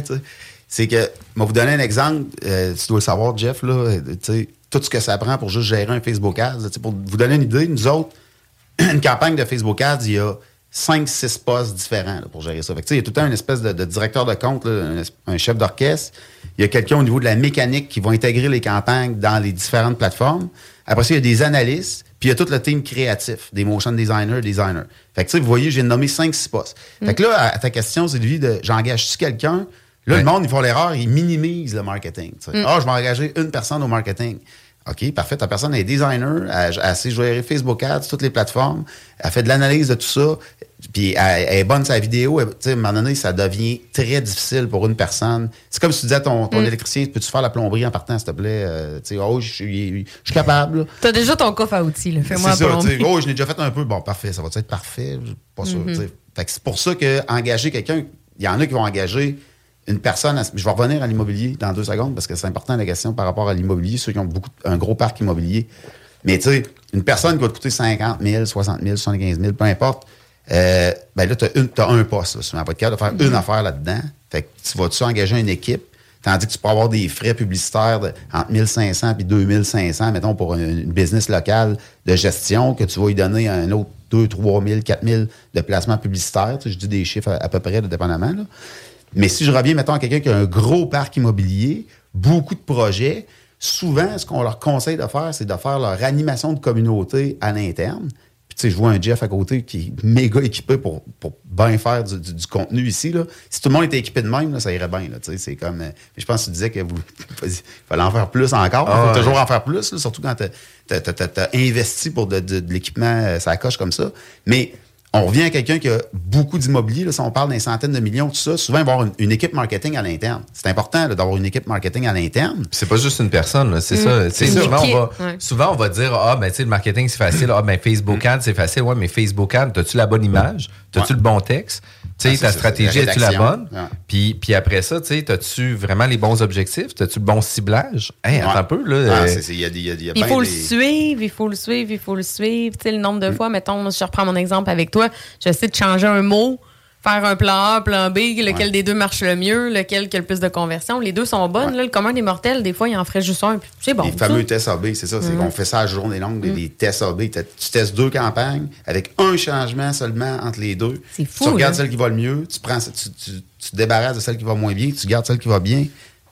C'est que, je vais vous donner un exemple. euh, tu dois le savoir, Jeff, là, euh, tu sais, tout ce que ça prend pour juste gérer un Facebook Ads. Pour vous donner une idée, nous autres, une campagne de Facebook Ads, il y a 5-6 postes différents là, pour gérer ça. Fait que, tu sais, il y a tout le temps une espèce de, de directeur de compte, là, un, un chef d'orchestre. Il y a quelqu'un au niveau de la mécanique qui va intégrer les campagnes dans les différentes plateformes. Après ça, il y a des analystes, puis il y a tout le team créatif, des motion designers, designers. Fait que, tu sais, vous voyez, j'ai nommé 5-6 postes. Fait que là, à, à ta question, Sylvie, de j'engage-tu quelqu'un? Là, le monde, ils font l'erreur, ils minimisent le marketing. tu. Mm. Ah, je vais engager une personne au marketing. OK, parfait. Ta personne est designer, elle, elle sait gérer Facebook Ads, toutes les plateformes, elle fait de l'analyse de tout ça, puis elle, elle est bonne sa vidéo. elle- Tu à un moment donné, ça devient très difficile pour une personne. C'est comme si tu disais à ton, ton Mm. électricien, peux-tu faire la plomberie en partant, s'il te plaît? Euh, tu sais, oh, je suis capable. là. T'as déjà ton coffre à outils. Fais-moi C'est un ça, tu oh, je l'ai déjà fait un peu. Bon, parfait, ça va être parfait? Je suis Pas sûr. Mhm. tu que c'est pour ça que engager quelqu'un, il y en a qui vont engager une personne. à- je vais revenir à l'immobilier dans deux secondes parce que c'est important la question par rapport à l'immobilier, ceux qui ont beaucoup, un gros parc immobilier. Mais tu sais, une personne qui va te coûter 50 000, 60 000, 75 000, peu importe, euh, ben là, tu as, un poste là, sur un podcast de faire une affaire là-dedans. Fait que tu vas-tu engager une équipe? Tandis que tu peux avoir des frais publicitaires de, entre 1500 et 2500, mettons, pour une, une business locale de gestion, que tu vas lui donner un autre 2, 3 000, 4 000 de placements publicitaires. Tu sais, je dis des chiffres à, à peu près, là, dépendamment. Là. Mais si je reviens, mettons, à quelqu'un qui a un gros parc immobilier, beaucoup de projets, souvent, ce qu'on leur conseille de faire, c'est de faire leur animation de communauté à l'interne. Puis, tu sais, je vois un Jeff à côté qui est méga équipé pour, pour bien faire du, du- du contenu ici. Là. Si tout le monde était équipé de même, là, ça irait bien. Là, tu sais, c'est comme, euh, je pense que tu disais que vous il fallait en faire plus encore. Il Ah faut ouais. toujours en faire plus, là, surtout quand tu as, investi pour de, de- de l'équipement, euh, ça coche comme ça. Mais on revient à quelqu'un qui a beaucoup d'immobilier. Si on parle d'une centaine de millions, tout ça, souvent, il va avoir une, une équipe marketing à l'interne. C'est important d'avoir une équipe marketing à l'interne. C'est pas juste une personne, c'est ça. Souvent, on va, ouais. souvent, on va dire Ah, ben, tu sais, le marketing, c'est facile. Ah, ben, Facebook Ads, c'est facile. Ouais, mais Facebook Ads, as-tu la bonne image? As-tu Ouais. le bon texte? Tu sais, Ah, ta stratégie, c'est la as-tu bonne? Ouais. Puis, puis après ça, tu sais, as-tu vraiment les bons objectifs? As-tu le bon ciblage? Hey, attends Ouais. un peu, là. Ah, euh, il y a des- il y a- il y a Il bien faut le suivre, il faut le suivre, il faut le suivre. Tu sais, le nombre de fois, mettons, je reprends mon exemple avec toi, j'essaie de changer un mot, faire un plan A, plan B, lequel des deux marche le mieux, lequel qui a le plus de conversion. Les deux sont bonnes. Là, le commun des mortels, des fois, il en ferait juste un. C'est bon. Les fameux tests AB, c'est ça. C'est Mhm. qu'on fait ça à journée longue, des, des tests AB. Tu testes deux campagnes avec un changement seulement entre les deux. C'est fou, Tu regardes là. celle qui va le mieux, tu, prends, tu, tu, tu te débarrasses de celle qui va moins bien, tu gardes celle qui va bien,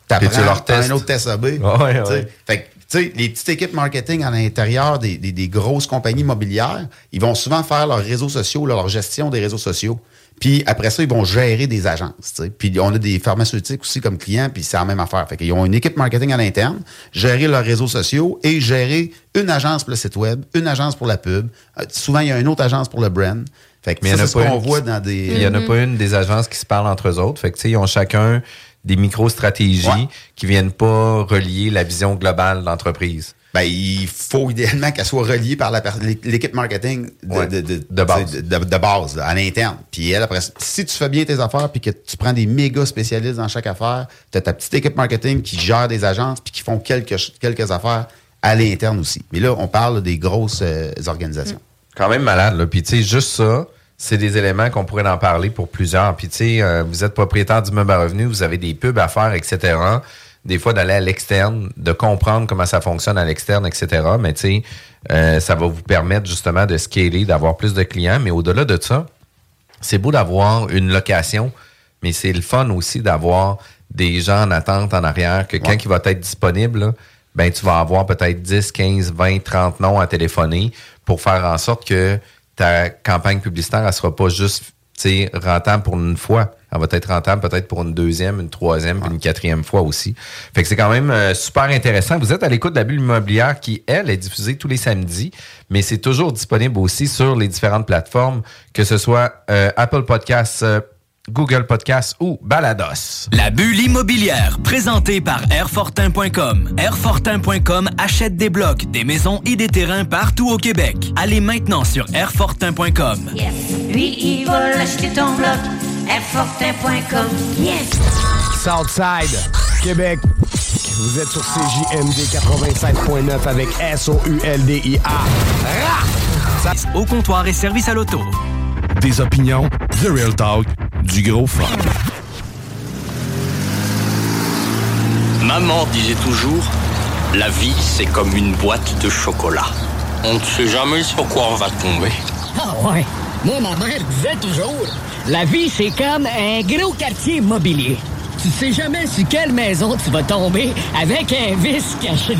Puis tu leur testes. un autre test AB. Ouais, Tu sais. ouais. Fait que sais, les petites équipes marketing à l'intérieur des, des- des grosses compagnies immobilières, ils vont souvent faire leurs réseaux sociaux, leur gestion des réseaux sociaux. Puis après ça, ils vont gérer des agences. tu sais. Puis on a des pharmaceutiques aussi comme clients, puis c'est la même affaire. Fait qu'ils ont une équipe marketing à l'interne, gérer leurs réseaux sociaux et gérer une agence pour le site web, une agence pour la pub. Euh, souvent, il y a une autre agence pour le brand. Fait que Mais ça, c'est ce qu'on voit dans des... Il n'y en a pas une des agences qui se parlent entre eux autres. Fait que, tu sais, ils ont chacun des micro-stratégies qui viennent pas relier la vision globale de l'entreprise. Ben, il faut idéalement qu'elle soit reliée par l'équipe marketing de, Ouais, de, de- de base. de, de- de base, là, à l'interne. Puis elle, après, si tu fais bien tes affaires puis que tu prends des méga spécialistes dans chaque affaire, tu as ta petite équipe marketing qui gère des agences puis qui font quelques affaires à l'interne aussi. Mais là, on parle des grosses euh, organisations. Quand même malade, là. Puis, tu sais, juste ça, c'est des éléments qu'on pourrait en parler pour plusieurs. Puis, tu sais, euh, vous êtes propriétaire d'immeuble à revenus, vous avez des pubs à faire, etc. Des fois, d'aller à l'externe, de comprendre comment ça fonctionne à l'externe, etc. Mais, tu sais, euh, ça va vous permettre justement de scaler, d'avoir plus de clients. Mais au-delà de ça, c'est beau d'avoir une location, mais c'est le fun aussi d'avoir des gens en attente en arrière, que quand il va être disponible, là, ben, tu vas avoir peut-être 10, 15, 20, 30 noms à téléphoner pour faire en sorte que ta campagne publicitaire, elle sera pas juste rentable pour une fois. Elle va être rentable peut-être pour une deuxième, une troisième, puis une quatrième fois aussi. Fait que c'est quand même euh, super intéressant. Vous êtes à l'écoute de la bulle immobilière qui, elle, est diffusée tous les samedis, mais c'est toujours disponible aussi sur les différentes plateformes, que ce soit euh, Apple Podcasts, euh, Google Podcasts ou Balados. La bulle immobilière, présentée par Airfortin.com. Airfortin.com achète des blocs, des maisons et des terrains partout au Québec. Allez maintenant sur Airfortin.com. Lui, il va l'acheter ton bloc. Airfortin.com. Yes! Southside, Québec. Vous êtes sur CJMD 87.9 avec S-O-U-L-D-I-A. Au comptoir et service à l'auto. Des opinions, The Real Talk, du gros fun. Maman disait toujours, la vie c'est comme une boîte de chocolat. On ne sait jamais sur quoi on va tomber. Ah ouais. Moi, ma mère disait toujours, la vie, c'est comme un gros quartier immobilier. Tu sais jamais sur quelle maison tu vas tomber avec un vice caché.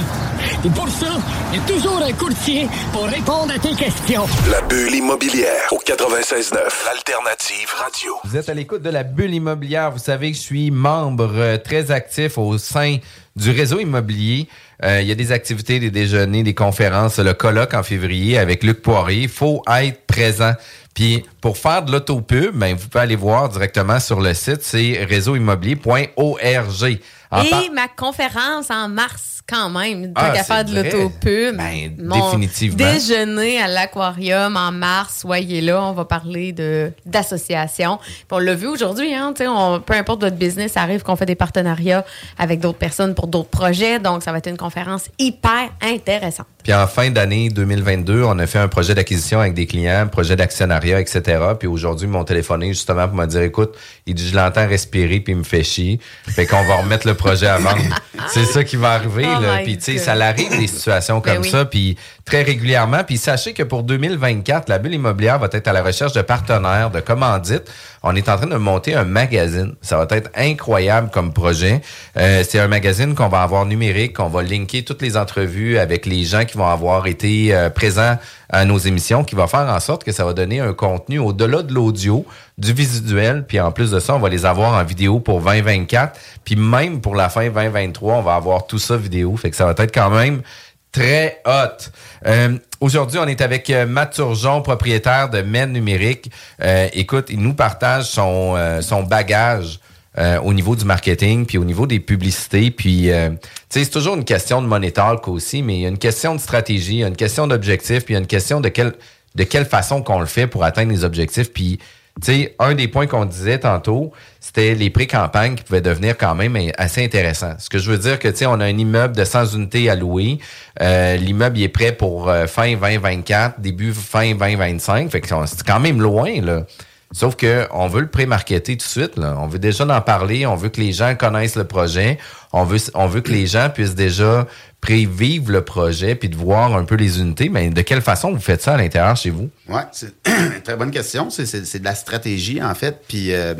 Et pour ça, il y a toujours un courtier pour répondre à tes questions. La bulle immobilière au 96.9, l'alternative radio. Vous êtes à l'écoute de la bulle immobilière. Vous savez que je suis membre euh, très actif au sein du réseau immobilier. Euh, il y a des activités, des déjeuners, des conférences, le colloque en février avec Luc Poirier. Il faut être présent. Puis pour faire de l'autopub, ben, vous pouvez aller voir directement sur le site, c'est réseauimmobilier.org. Et par- ma conférence en mars, quand même, Ah, tant qu'à c'est faire de l'autopub. Ben, Mon définitivement. Déjeuner à l'aquarium en mars, soyez là, on va parler de d'association. On l'a vu aujourd'hui, hein, on- peu importe votre business, ça arrive qu'on fait des partenariats avec d'autres personnes pour d'autres projets. Donc, ça va être une conférence hyper intéressante. Puis en fin d'année 2022, on a fait un projet d'acquisition avec des clients, un projet d'actionnariat, etc. Puis aujourd'hui, ils m'ont téléphoné justement pour me dire, écoute, il dit, je l'entends respirer puis il me fait chier. Fait qu'on va remettre le projet à vendre. C'est ça qui va arriver. Puis tu sais, ça arrive des situations Ben comme oui. ça, puis très régulièrement. Puis sachez que pour 2024, la bulle immobilière va être à la recherche de partenaires, de commandites. On est en train de monter un magazine. Ça va être incroyable comme projet. Euh, c'est un magazine qu'on va avoir numérique, qu'on va linker toutes les entrevues avec les gens qui vont avoir été euh, présents à nos émissions, qui va faire en sorte que ça va donner un contenu au-delà de l'audio, du visuel, puis en plus de ça, on va les avoir en vidéo pour 2024, puis même pour la fin 2023, on va avoir tout ça vidéo, fait que ça va être quand même très hot. Euh, Aujourd'hui, on est avec euh, Matt Turgeon, propriétaire de Men Numérique. Euh, écoute, il nous partage son, euh, son bagage euh, au niveau du marketing, puis au niveau des publicités. Puis, euh, c'est toujours une question de money talk aussi, mais il y a une question de stratégie, il y a une question d'objectif, puis il y a une question de quelle, de quelle façon qu'on le fait pour atteindre les objectifs. Puis, sais, un des points qu'on disait tantôt, c'était les pré-campagnes qui pouvaient devenir quand même assez intéressants. Ce que je veux dire que, tu on a un immeuble de 100 unités à louer. Euh, L'immeuble est prêt pour euh, fin 2024, début fin 2025. Fait c'est quand même loin, là. Sauf que on veut le pré-marketer tout de suite. Là. On veut déjà en parler. On veut que les gens connaissent le projet. On veut, on veut que les gens puissent déjà prévivre le projet puis de voir un peu les unités, mais de quelle façon vous faites ça à l'intérieur chez vous? Oui, c'est une très bonne question. C'est- de la stratégie, en fait. Puis euh,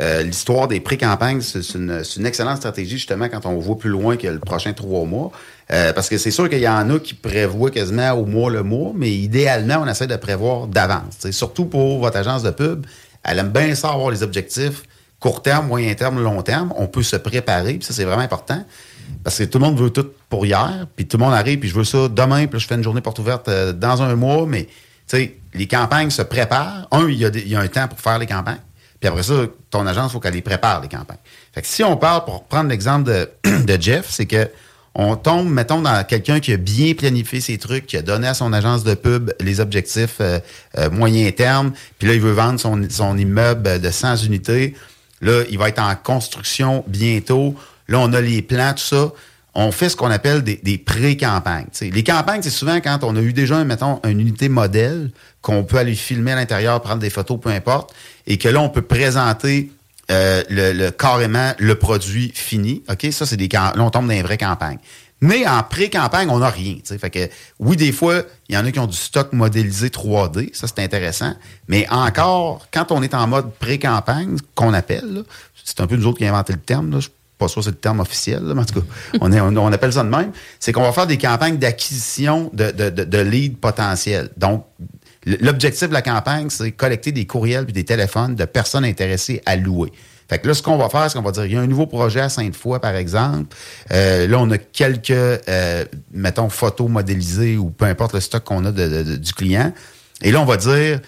euh, l'histoire des pré-campagnes, c'est une, une excellente stratégie, justement, quand on voit plus loin que le prochain trois mois. Euh, parce que c'est sûr qu'il y en a qui prévoient quasiment au mois le mois, mais idéalement, on essaie de prévoir d'avance. Surtout pour votre agence de pub, elle aime bien ça avoir les objectifs court terme, moyen terme, long terme. On peut se préparer, puis ça, c'est vraiment important. Parce que tout le monde veut tout pour hier, puis tout le monde arrive, puis je veux ça demain, puis je fais une journée porte ouverte euh, dans un mois, mais tu sais, les campagnes se préparent. Un, il y, a y a un temps pour faire les campagnes. Puis après ça, ton agence, il faut qu'elle les prépare, les campagnes. Fait que si on parle, pour prendre l'exemple de, de Jeff, c'est que on tombe, mettons, dans quelqu'un qui a bien planifié ses trucs, qui a donné à son agence de pub les objectifs euh, euh, moyen terme, puis là, il veut vendre son, son immeuble de 100 unités. Là, il va être en construction bientôt. Là, on a les plans, tout ça. On fait ce qu'on appelle des, pré-campagnes. Les campagnes, c'est souvent quand on a eu déjà, mettons, une unité modèle qu'on peut aller filmer à l'intérieur, prendre des photos, peu importe, et que là, on peut présenter euh, le, carrément le produit fini. OK? Ça, c'est des Là, on tombe dans les vraies campagnes. Mais en pré-campagne, on n'a rien. Fait que, oui, des fois, il y en a qui ont du stock modélisé 3D. Ça, c'est intéressant. Mais encore, quand on est en mode pré-campagne, qu'on appelle, c'est un peu nous autres qui avons inventé le terme. Pas sûr c'est le terme officiel, en tout cas, on, appelle ça de même. C'est qu'on va faire des campagnes d'acquisition de, leads potentiels. Donc, l'objectif de la campagne, c'est collecter des courriels puis des téléphones de personnes intéressées à louer. Fait que là, ce qu'on va faire, c'est qu'on va dire, il y a un nouveau projet à Sainte-Foy, par exemple. Euh, là, on a quelques, euh, mettons, photos modélisées ou peu importe le stock qu'on a du client. Et là, on va dire,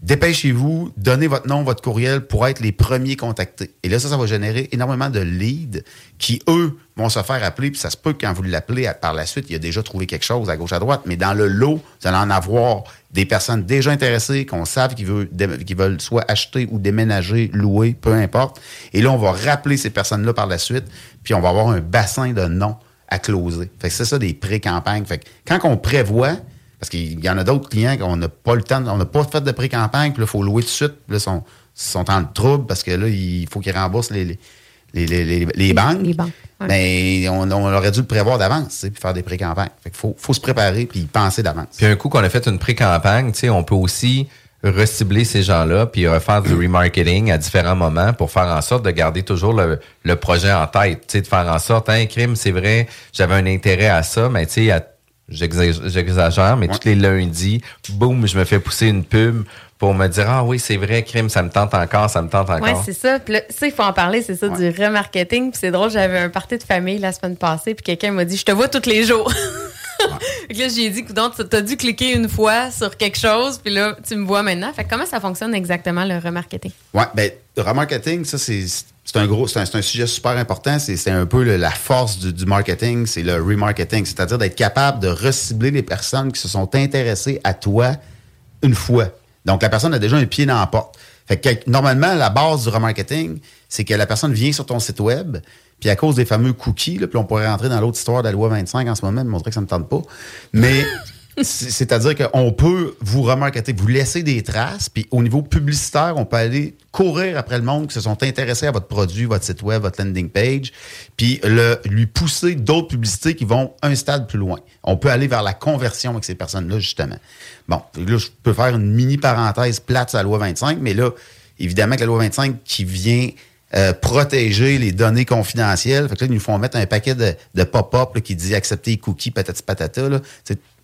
dépêchez-vous, donnez votre nom, votre courriel pour être les premiers contactés. Et là, ça, ça va générer énormément de leads qui, eux, vont se faire appeler. Puis ça se peut que quand vous l'appelez par la suite, il a déjà trouvé quelque chose à gauche, à droite. Mais dans le lot, vous allez en avoir des personnes déjà intéressées, qu'on savent qu'ils veulent, qu'ils veulent soit acheter ou déménager, louer, peu importe. Et là, on va rappeler ces personnes-là par la suite. Puis on va avoir un bassin de noms à closer. Fait que c'est ça des pré-campagnes. Fait que quand on prévoit, parce qu'il y en a d'autres clients qu'on n'a pas le temps, on n'a pas fait de pré-campagne, puis là, il faut louer tout de suite. Puis là, ils sont, ils sont en trouble parce que là, il faut qu'ils remboursent les, les, les, les, les- les banques. Les banques, ouais. Mais on, on aurait dû le prévoir d'avance, tu sais, puis faire des pré-campagnes. Fait qu'il faut, faut se préparer puis y penser d'avance. Puis un coup qu'on a fait une pré-campagne, tu sais, on peut aussi recibler ces gens-là puis refaire du remarketing à différents moments pour faire en sorte de garder toujours le, le projet en tête, tu sais, de faire en sorte, hein, crime, c'est vrai, j'avais un intérêt à ça, mais tu sais, à- j'exagère, mais tous les lundis, boum, je me fais pousser une pub pour me dire, ah oui, c'est vrai, crime, ça me tente encore, ça me tente encore. Oui, c'est ça. Puis là, ça, il faut en parler, c'est ça, du remarketing. Puis c'est drôle, j'avais un party de famille la semaine passée, puis quelqu'un m'a dit Je te vois tous les jours. Fait que là, j'ai dit, coudonc, tu as dû cliquer une fois sur quelque chose, puis là, tu me vois maintenant. Fait que comment ça fonctionne exactement, le remarketing? Ouais, ben, le remarketing, ça, c'est c'est un gros, c'est un, sujet super important. C'est un peu le- la force du, du marketing, c'est le remarketing. C'est-à-dire d'être capable de recibler les personnes qui se sont intéressées à toi une fois. Donc, la personne a déjà un pied dans la porte. Fait que, normalement, la base du remarketing, c'est que la personne vient sur ton site web, puis à cause des fameux cookies, là, puis on pourrait rentrer dans l'autre histoire de la loi 25 en ce moment, mais montrer que ça ne me tente pas. Mais c'est-à-dire qu'on peut vous remarketer, vous laisser des traces, puis au niveau publicitaire, on peut aller courir après le monde qui se sont intéressés à votre produit, votre site web, votre landing page, puis le, lui pousser d'autres publicités qui vont un stade plus loin. On peut aller vers la conversion avec ces personnes-là, justement. Bon, là, je peux faire une mini parenthèse plate sur la loi 25, mais là, évidemment que la loi 25 qui vient euh, protéger les données confidentielles. Fait que là, ils nous font mettre un paquet de, de pop-up qui dit accepter les cookies, patati patata. Là.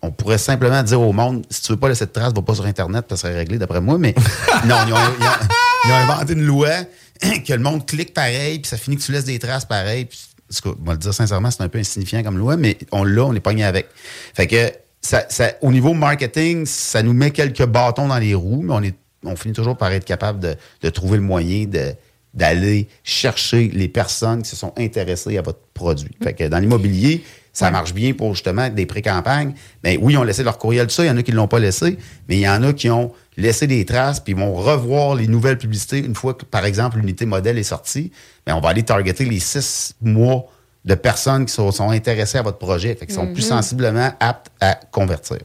On pourrait simplement dire au monde, si tu veux pas laisser de traces, va pas sur Internet, ça serait réglé d'après moi. Mais non, ils ont, ils ont- ils ont inventé une loi que le monde clique pareil, puis ça finit que tu laisses des traces pareil. Puis, on va le dire sincèrement, c'est un peu insignifiant comme loi, mais on l'a, on est pogné avec. Fait que ça, ça- au niveau marketing, ça nous met quelques bâtons dans les roues, mais on, est, on finit toujours par être capable de, de trouver le moyen de d'aller chercher les personnes qui se sont intéressées à votre produit. Fait que dans l'immobilier, ça marche bien pour justement des pré-campagnes. Mais oui, ils ont laissé leur courriel, tout ça. Il y en a qui ne l'ont pas laissé, mais il y en a qui ont laissé des traces, puis ils vont revoir les nouvelles publicités une fois que, par exemple, l'unité modèle est sortie. Mais on va aller targeter les six mois de personnes qui sont, sont intéressées à votre projet, fait qu'ils sont plus Mhm. sensiblement aptes à convertir.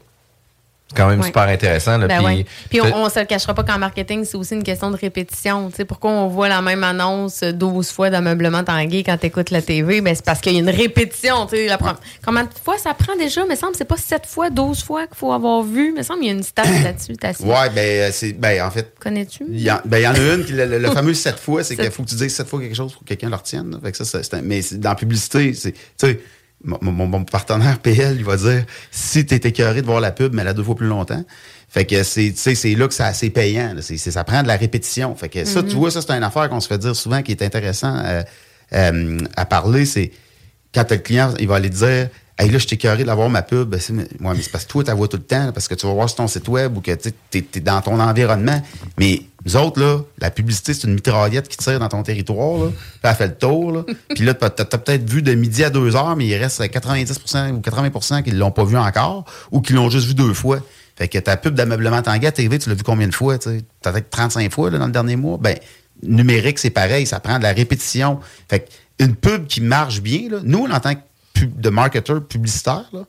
C'est quand même Ouais. super intéressant. Là, Ben puis- ouais. Puis on, on se le cachera pas qu'en marketing, c'est aussi une question de répétition. Tu sais, pourquoi on voit la même annonce 12 fois d'ameublement Tanguay quand tu écoutes la TV? Ben, c'est parce qu'il y a une répétition. Tu sais, la Combien de fois ça prend déjà? me semble c'est pas 7 fois, 12 fois qu'il faut avoir vu. me semble qu'il y a une stat là-dessus. Ouais, ben, euh, c'est, ben, en fait, Connais-tu? il y, en, ben, il y en a une, qui, le, le- le fameux sept fois, c'est qu'il faut que tu dises sept fois quelque chose pour que quelqu'un le retienne. Fait que ça, c'est- un- mais c'est- dans la publicité, c'est, mon, mon- mon partenaire PL, il va dire si tu es écœuré de voir la pub, mais la deux fois plus longtemps. Fait que c'est, tu sais, c'est là que c'est assez payant. là. C'est, c'est- ça prend de la répétition. Fait que ça, Mhm. tu vois, ça, c'est une affaire qu'on se fait dire souvent qui est intéressant euh, euh, à parler. C'est quand le client, il va aller dire Hey, là, je t'ai écœuré d'avoir ma pub. Ben, c'est, ouais, mais c'est parce que toi, tu la vois tout le temps, là, parce que tu vas voir sur ton site web ou que tu es, dans ton environnement. Mais nous autres, là, la publicité, c'est une mitraillette qui tire dans ton territoire. Là, puis elle fait le tour. Là. puis là, tu as, peut-être vu de midi à deux heures, mais il reste 90% ou 80% qui ne l'ont pas vu encore ou qui l'ont juste vu deux fois. Fait que ta pub d'ameublement Tanguay à TV, tu l'as vu combien de fois? Peut-être 35 fois là, dans le dernier mois. Ben, numérique, c'est pareil, ça prend de la répétition. Fait que une pub qui marche bien, là, nous, en tant que pub- de marketeur publicitaire, là,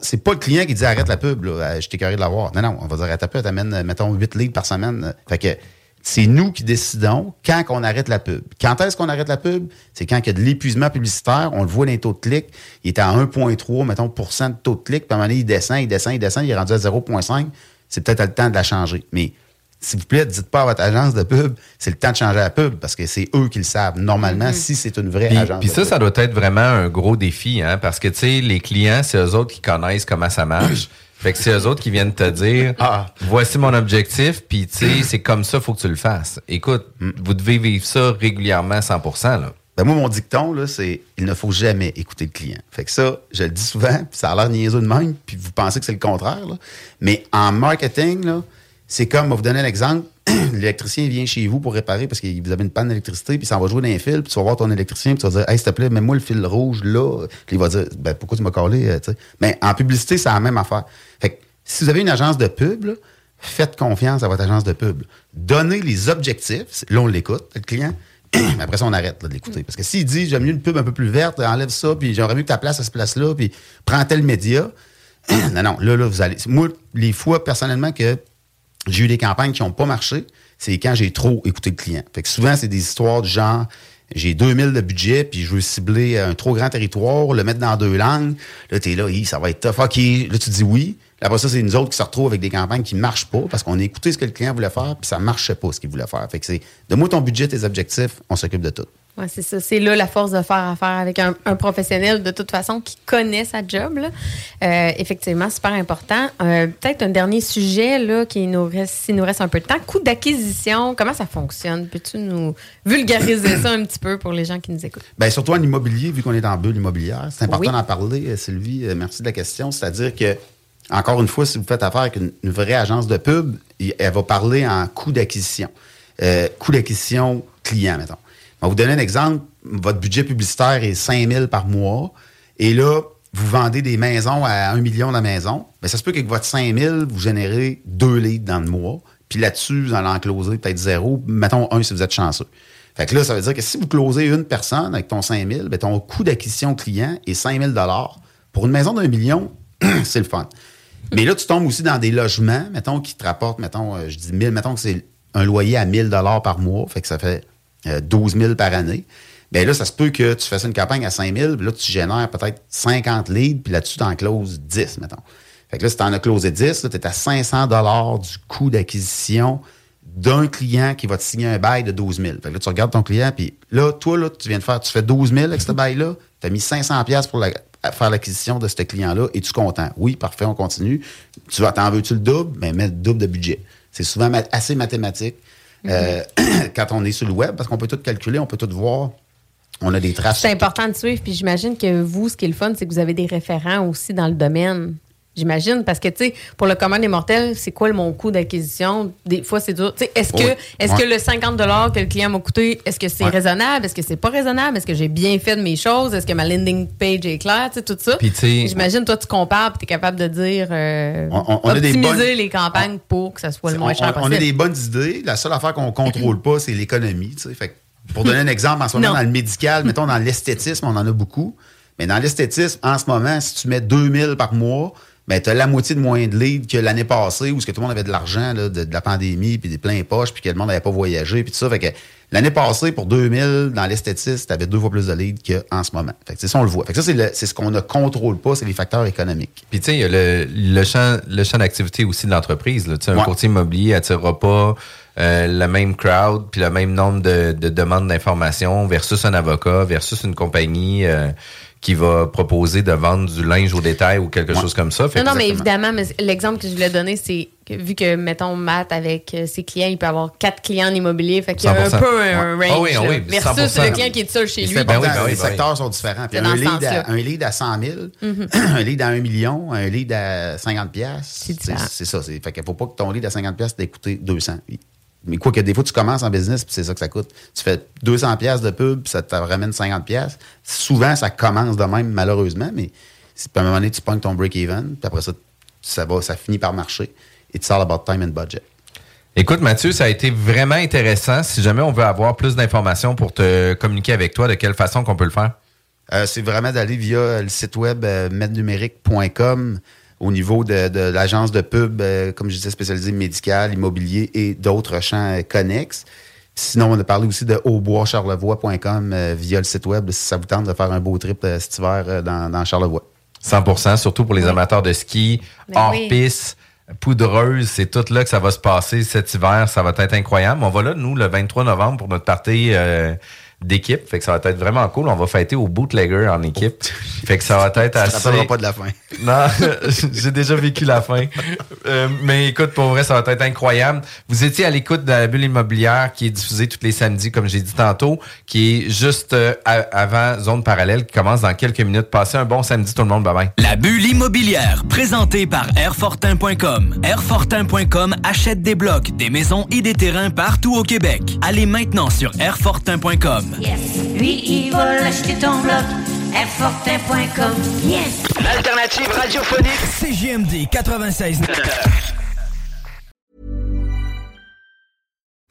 c'est pas le client qui dit arrête la pub, là, je t'ai carré de l'avoir. Non, non, on va dire arrête la pub, t'amènes, euh, mettons, 8 leads par semaine. Fait que c'est nous qui décidons quand on arrête la pub. Quand est-ce qu'on arrête la pub? C'est quand il y a de l'épuisement publicitaire, on le voit dans les taux de clic, il est à 1,3, mettons, de taux de clic, puis à un moment donné, il descend, il descend, il descend, il est rendu à 0,5. C'est peut-être le temps de la changer. Mais s'il vous plaît, dites pas à votre agence de pub, c'est le temps de changer la pub parce que c'est eux qui le savent. Normalement, si c'est une vraie Puis, agence. puis de ça, pub. ça doit être vraiment un gros défi, hein, parce que, tu sais, les clients, c'est eux autres qui connaissent comment ça marche. Fait que c'est eux autres qui viennent te dire, Ah. voici mon objectif, puis tu sais, c'est comme ça, faut que tu le fasses. Écoute, vous devez vivre ça régulièrement à 100 là. Ben moi, mon dicton, là, c'est il ne faut jamais écouter le client. Fait que ça, je le dis souvent, puis ça a l'air niaiseux de même, puis vous pensez que c'est le contraire. là. Mais en marketing, là, c'est comme, on va vous donner un exemple. L'électricien vient chez vous pour réparer parce que vous avez une panne d'électricité, puis ça va jouer dans un fil, puis tu vas voir ton électricien, puis tu vas dire, hey, s'il te plaît, mets-moi le fil rouge là. Puis il va dire, ben pourquoi tu m'as collé, euh, tu sais? Mais en publicité, c'est la même affaire. Fait que si vous avez une agence de pub, là, faites confiance à votre agence de pub. Donnez les objectifs. Là, on l'écoute, le client. Mais après ça, on arrête de l'écouter. Parce que s'il dit, j'aime mieux une pub un peu plus verte, enlève ça, puis j'aimerais mieux que ta place à ce place-là, puis prends tel média. non, non, là, là, vous allez. Moi, les fois, personnellement, que j'ai eu des campagnes qui n'ont pas marché, c'est quand j'ai trop écouté le client. Fait souvent, c'est des histoires du genre, j'ai 2000 de budget, puis je veux cibler un trop grand territoire, le mettre dans deux langues. Là, t'es là, ça va être tough. OK. Là, tu dis oui. Après ça, c'est nous autres qui se retrouvent avec des campagnes qui ne marchent pas parce qu'on a écouté ce que le client voulait faire, puis ça ne marchait pas ce qu'il voulait faire. Fait que c'est, de moi ton budget, tes objectifs, on s'occupe de tout. Ouais, c'est ça. C'est là la force de faire affaire avec un, un professionnel de toute façon qui connaît sa job. là. Euh, effectivement, super important. Euh, Peut-être un dernier sujet là, qui nous reste, s'il nous reste un peu de temps. Coût d'acquisition, comment ça fonctionne? Peux-tu nous vulgariser ça un petit peu pour les gens qui nous écoutent? Bien, surtout en immobilier, vu qu'on est en bulle immobilière, c'est important Oui. d'en parler, euh, Sylvie. Merci de la question. C'est-à-dire que, encore une fois, si vous faites affaire avec une, une vraie agence de pub, elle va parler en coût d'acquisition. Euh, coût d'acquisition client, mettons. On va vous donner un exemple. Votre budget publicitaire est 5 000 par mois. Et là, vous vendez des maisons à 1 million la maison. Bien, ça se peut qu'avec votre 5 000, vous générez deux leads dans le mois. Puis là-dessus, vous allez en closer peut-être zéro. Mettons un si vous êtes chanceux. Fait que là, ça veut dire que si vous closez une personne avec ton 5 000, bien, ton coût d'acquisition client est 5 000 Pour une maison d'un million, c'est le fun. Mais là, tu tombes aussi dans des logements, mettons, qui te rapportent, mettons, euh, je dis 1000, mettons que c'est un loyer à 1000 par mois, fait que ça fait 12 000 par année. Bien là, ça se peut que tu fasses une campagne à 5 000, puis là, tu génères peut-être 50 leads, puis là-dessus, tu en closes 10, mettons. Fait que là, si tu en as closé 10, tu es à 500 du coût d'acquisition d'un client qui va te signer un bail de 12 000. Fait que là, tu regardes ton client, puis là, toi, là, tu viens de faire, tu fais 12 000 avec ce bail-là, tu as mis 500 pièces pour faire l'acquisition de ce client-là, et tu es content? Oui, parfait, on continue. Tu vas, t'en veux-tu le double? Ben, mets le double de budget. C'est souvent assez mathématique euh, quand on est sur le web, parce qu'on peut tout calculer, on peut tout voir. On a des traces. C'est important de suivre. Puis j'imagine que vous, ce qui est le fun, c'est que vous avez des référents aussi dans le domaine. J'imagine, parce que, tu sais, pour le commun des mortels, c'est quoi le- mon coût d'acquisition? Des fois, c'est dur. Tu sais, est-ce que, est-ce Ouais. que le 50 que le client m'a coûté, est-ce que c'est Ouais. raisonnable? Est-ce que c'est pas raisonnable? Est-ce que j'ai bien fait de mes choses? Est-ce que ma landing page est claire? Tu sais, tout ça. J'imagine, toi, tu compares tu es capable de dire, euh, On- on- on a des optimiser bonnes- les campagnes pour que ça soit le moins on, cher on- on a des bonnes idées. La seule affaire qu'on ne contrôle pas, c'est l'économie. tu sais. Fait que pour donner un exemple, en ce moment, Non. dans le médical, mettons dans l'esthétisme, on en a beaucoup. Mais dans l'esthétisme, en ce moment, si tu mets 2000 par mois, ben, tu as la moitié de moins de leads que l'année passée où ce que tout le monde avait de l'argent là, de, de la pandémie, puis des pleins poches, puis que le monde n'avait pas voyagé, puis tout ça. Fait que l'année passée, pour 2000, dans l'esthétisme, tu avais deux fois plus de leads qu'en ce moment. Fait que c'est ça, on le voit. Fait que ça, c'est, le- c'est ce qu'on ne contrôle pas, c'est les facteurs économiques. Puis, tu sais, il y a le, le champ, le champ d'activité aussi de l'entreprise. là. Tu sais, Un Ouais. courtier immobilier attirera pas euh, le même crowd puis le même nombre de, de demandes d'informations versus un avocat, versus une compagnie euh, qui va proposer de vendre du linge au détail ou quelque chose comme ça. Fait Non, non, mais évidemment, mais l'exemple que je voulais donner, c'est que vu que, mettons, Matt, avec euh, ses clients, il peut avoir quatre clients en immobilier, fait qu'il y a un 100%. peu un range. Ah oui, ah oui, versus 100%. le client qui est seul chez lui. ben oui, les ben secteurs sont différents. Puis dans un, lead à, un lead à 100 000, Mhm. un lead à 1 million, un lead à 50 pièces. C'est différent. C'est ça. Fait qu'il faut pas que ton lead à 50 pièces t'ait coûté 200. Mais quoi que des fois, tu commences en business, puis c'est ça que ça coûte. Tu fais 200 pièces de pub, puis ça te ramène 50 pièces. Souvent, ça commence de même, malheureusement, mais à un moment donné, tu pognes ton break-even, puis après ça, ça, va, ça finit par marcher. It's all about time and budget. Écoute, Mathieu, ça a été vraiment intéressant. Si jamais on veut avoir plus d'informations pour te communiquer avec toi, de quelle façon qu'on peut le faire? Euh, c'est vraiment d'aller via le site web euh, mednumérique.com au niveau de, de l'agence de pub, euh, comme je disais, spécialisée médicale, immobilier et d'autres champs euh, connexes. Sinon, on a parlé aussi de auboischarlevoix.com euh, via le site web si ça vous tente de faire un beau trip euh, cet hiver euh, dans, dans Charlevoix. 100% surtout pour les amateurs de ski, Ben hors oui. piste, poudreuse, c'est tout là que ça va se passer cet hiver. Ça va être incroyable. On va là, nous, le 23 novembre pour notre partie euh, d'équipe. Fait que ça va être vraiment cool. On va fêter au bootlegger en équipe. Fait que ça va être assez... rappelleras pas de la fin. Non, j'ai déjà vécu la fin. Euh, mais écoute, pour vrai, ça va être incroyable. Vous étiez à l'écoute de la bulle immobilière qui est diffusée tous les samedis, comme j'ai dit tantôt, qui est juste euh, avant Zone Parallèle, qui commence dans quelques minutes. Passez un bon samedi tout le monde. Bye bye. La bulle immobilière, présentée par Airfortin.com. Airfortin.com achète des blocs, des maisons et des terrains partout au Québec. Allez maintenant sur Airfortin.com. Yes. Lui, il va l'acheter ton bloc. Airfortin.com. Yes. L'alternative radiophonique CGMD 96.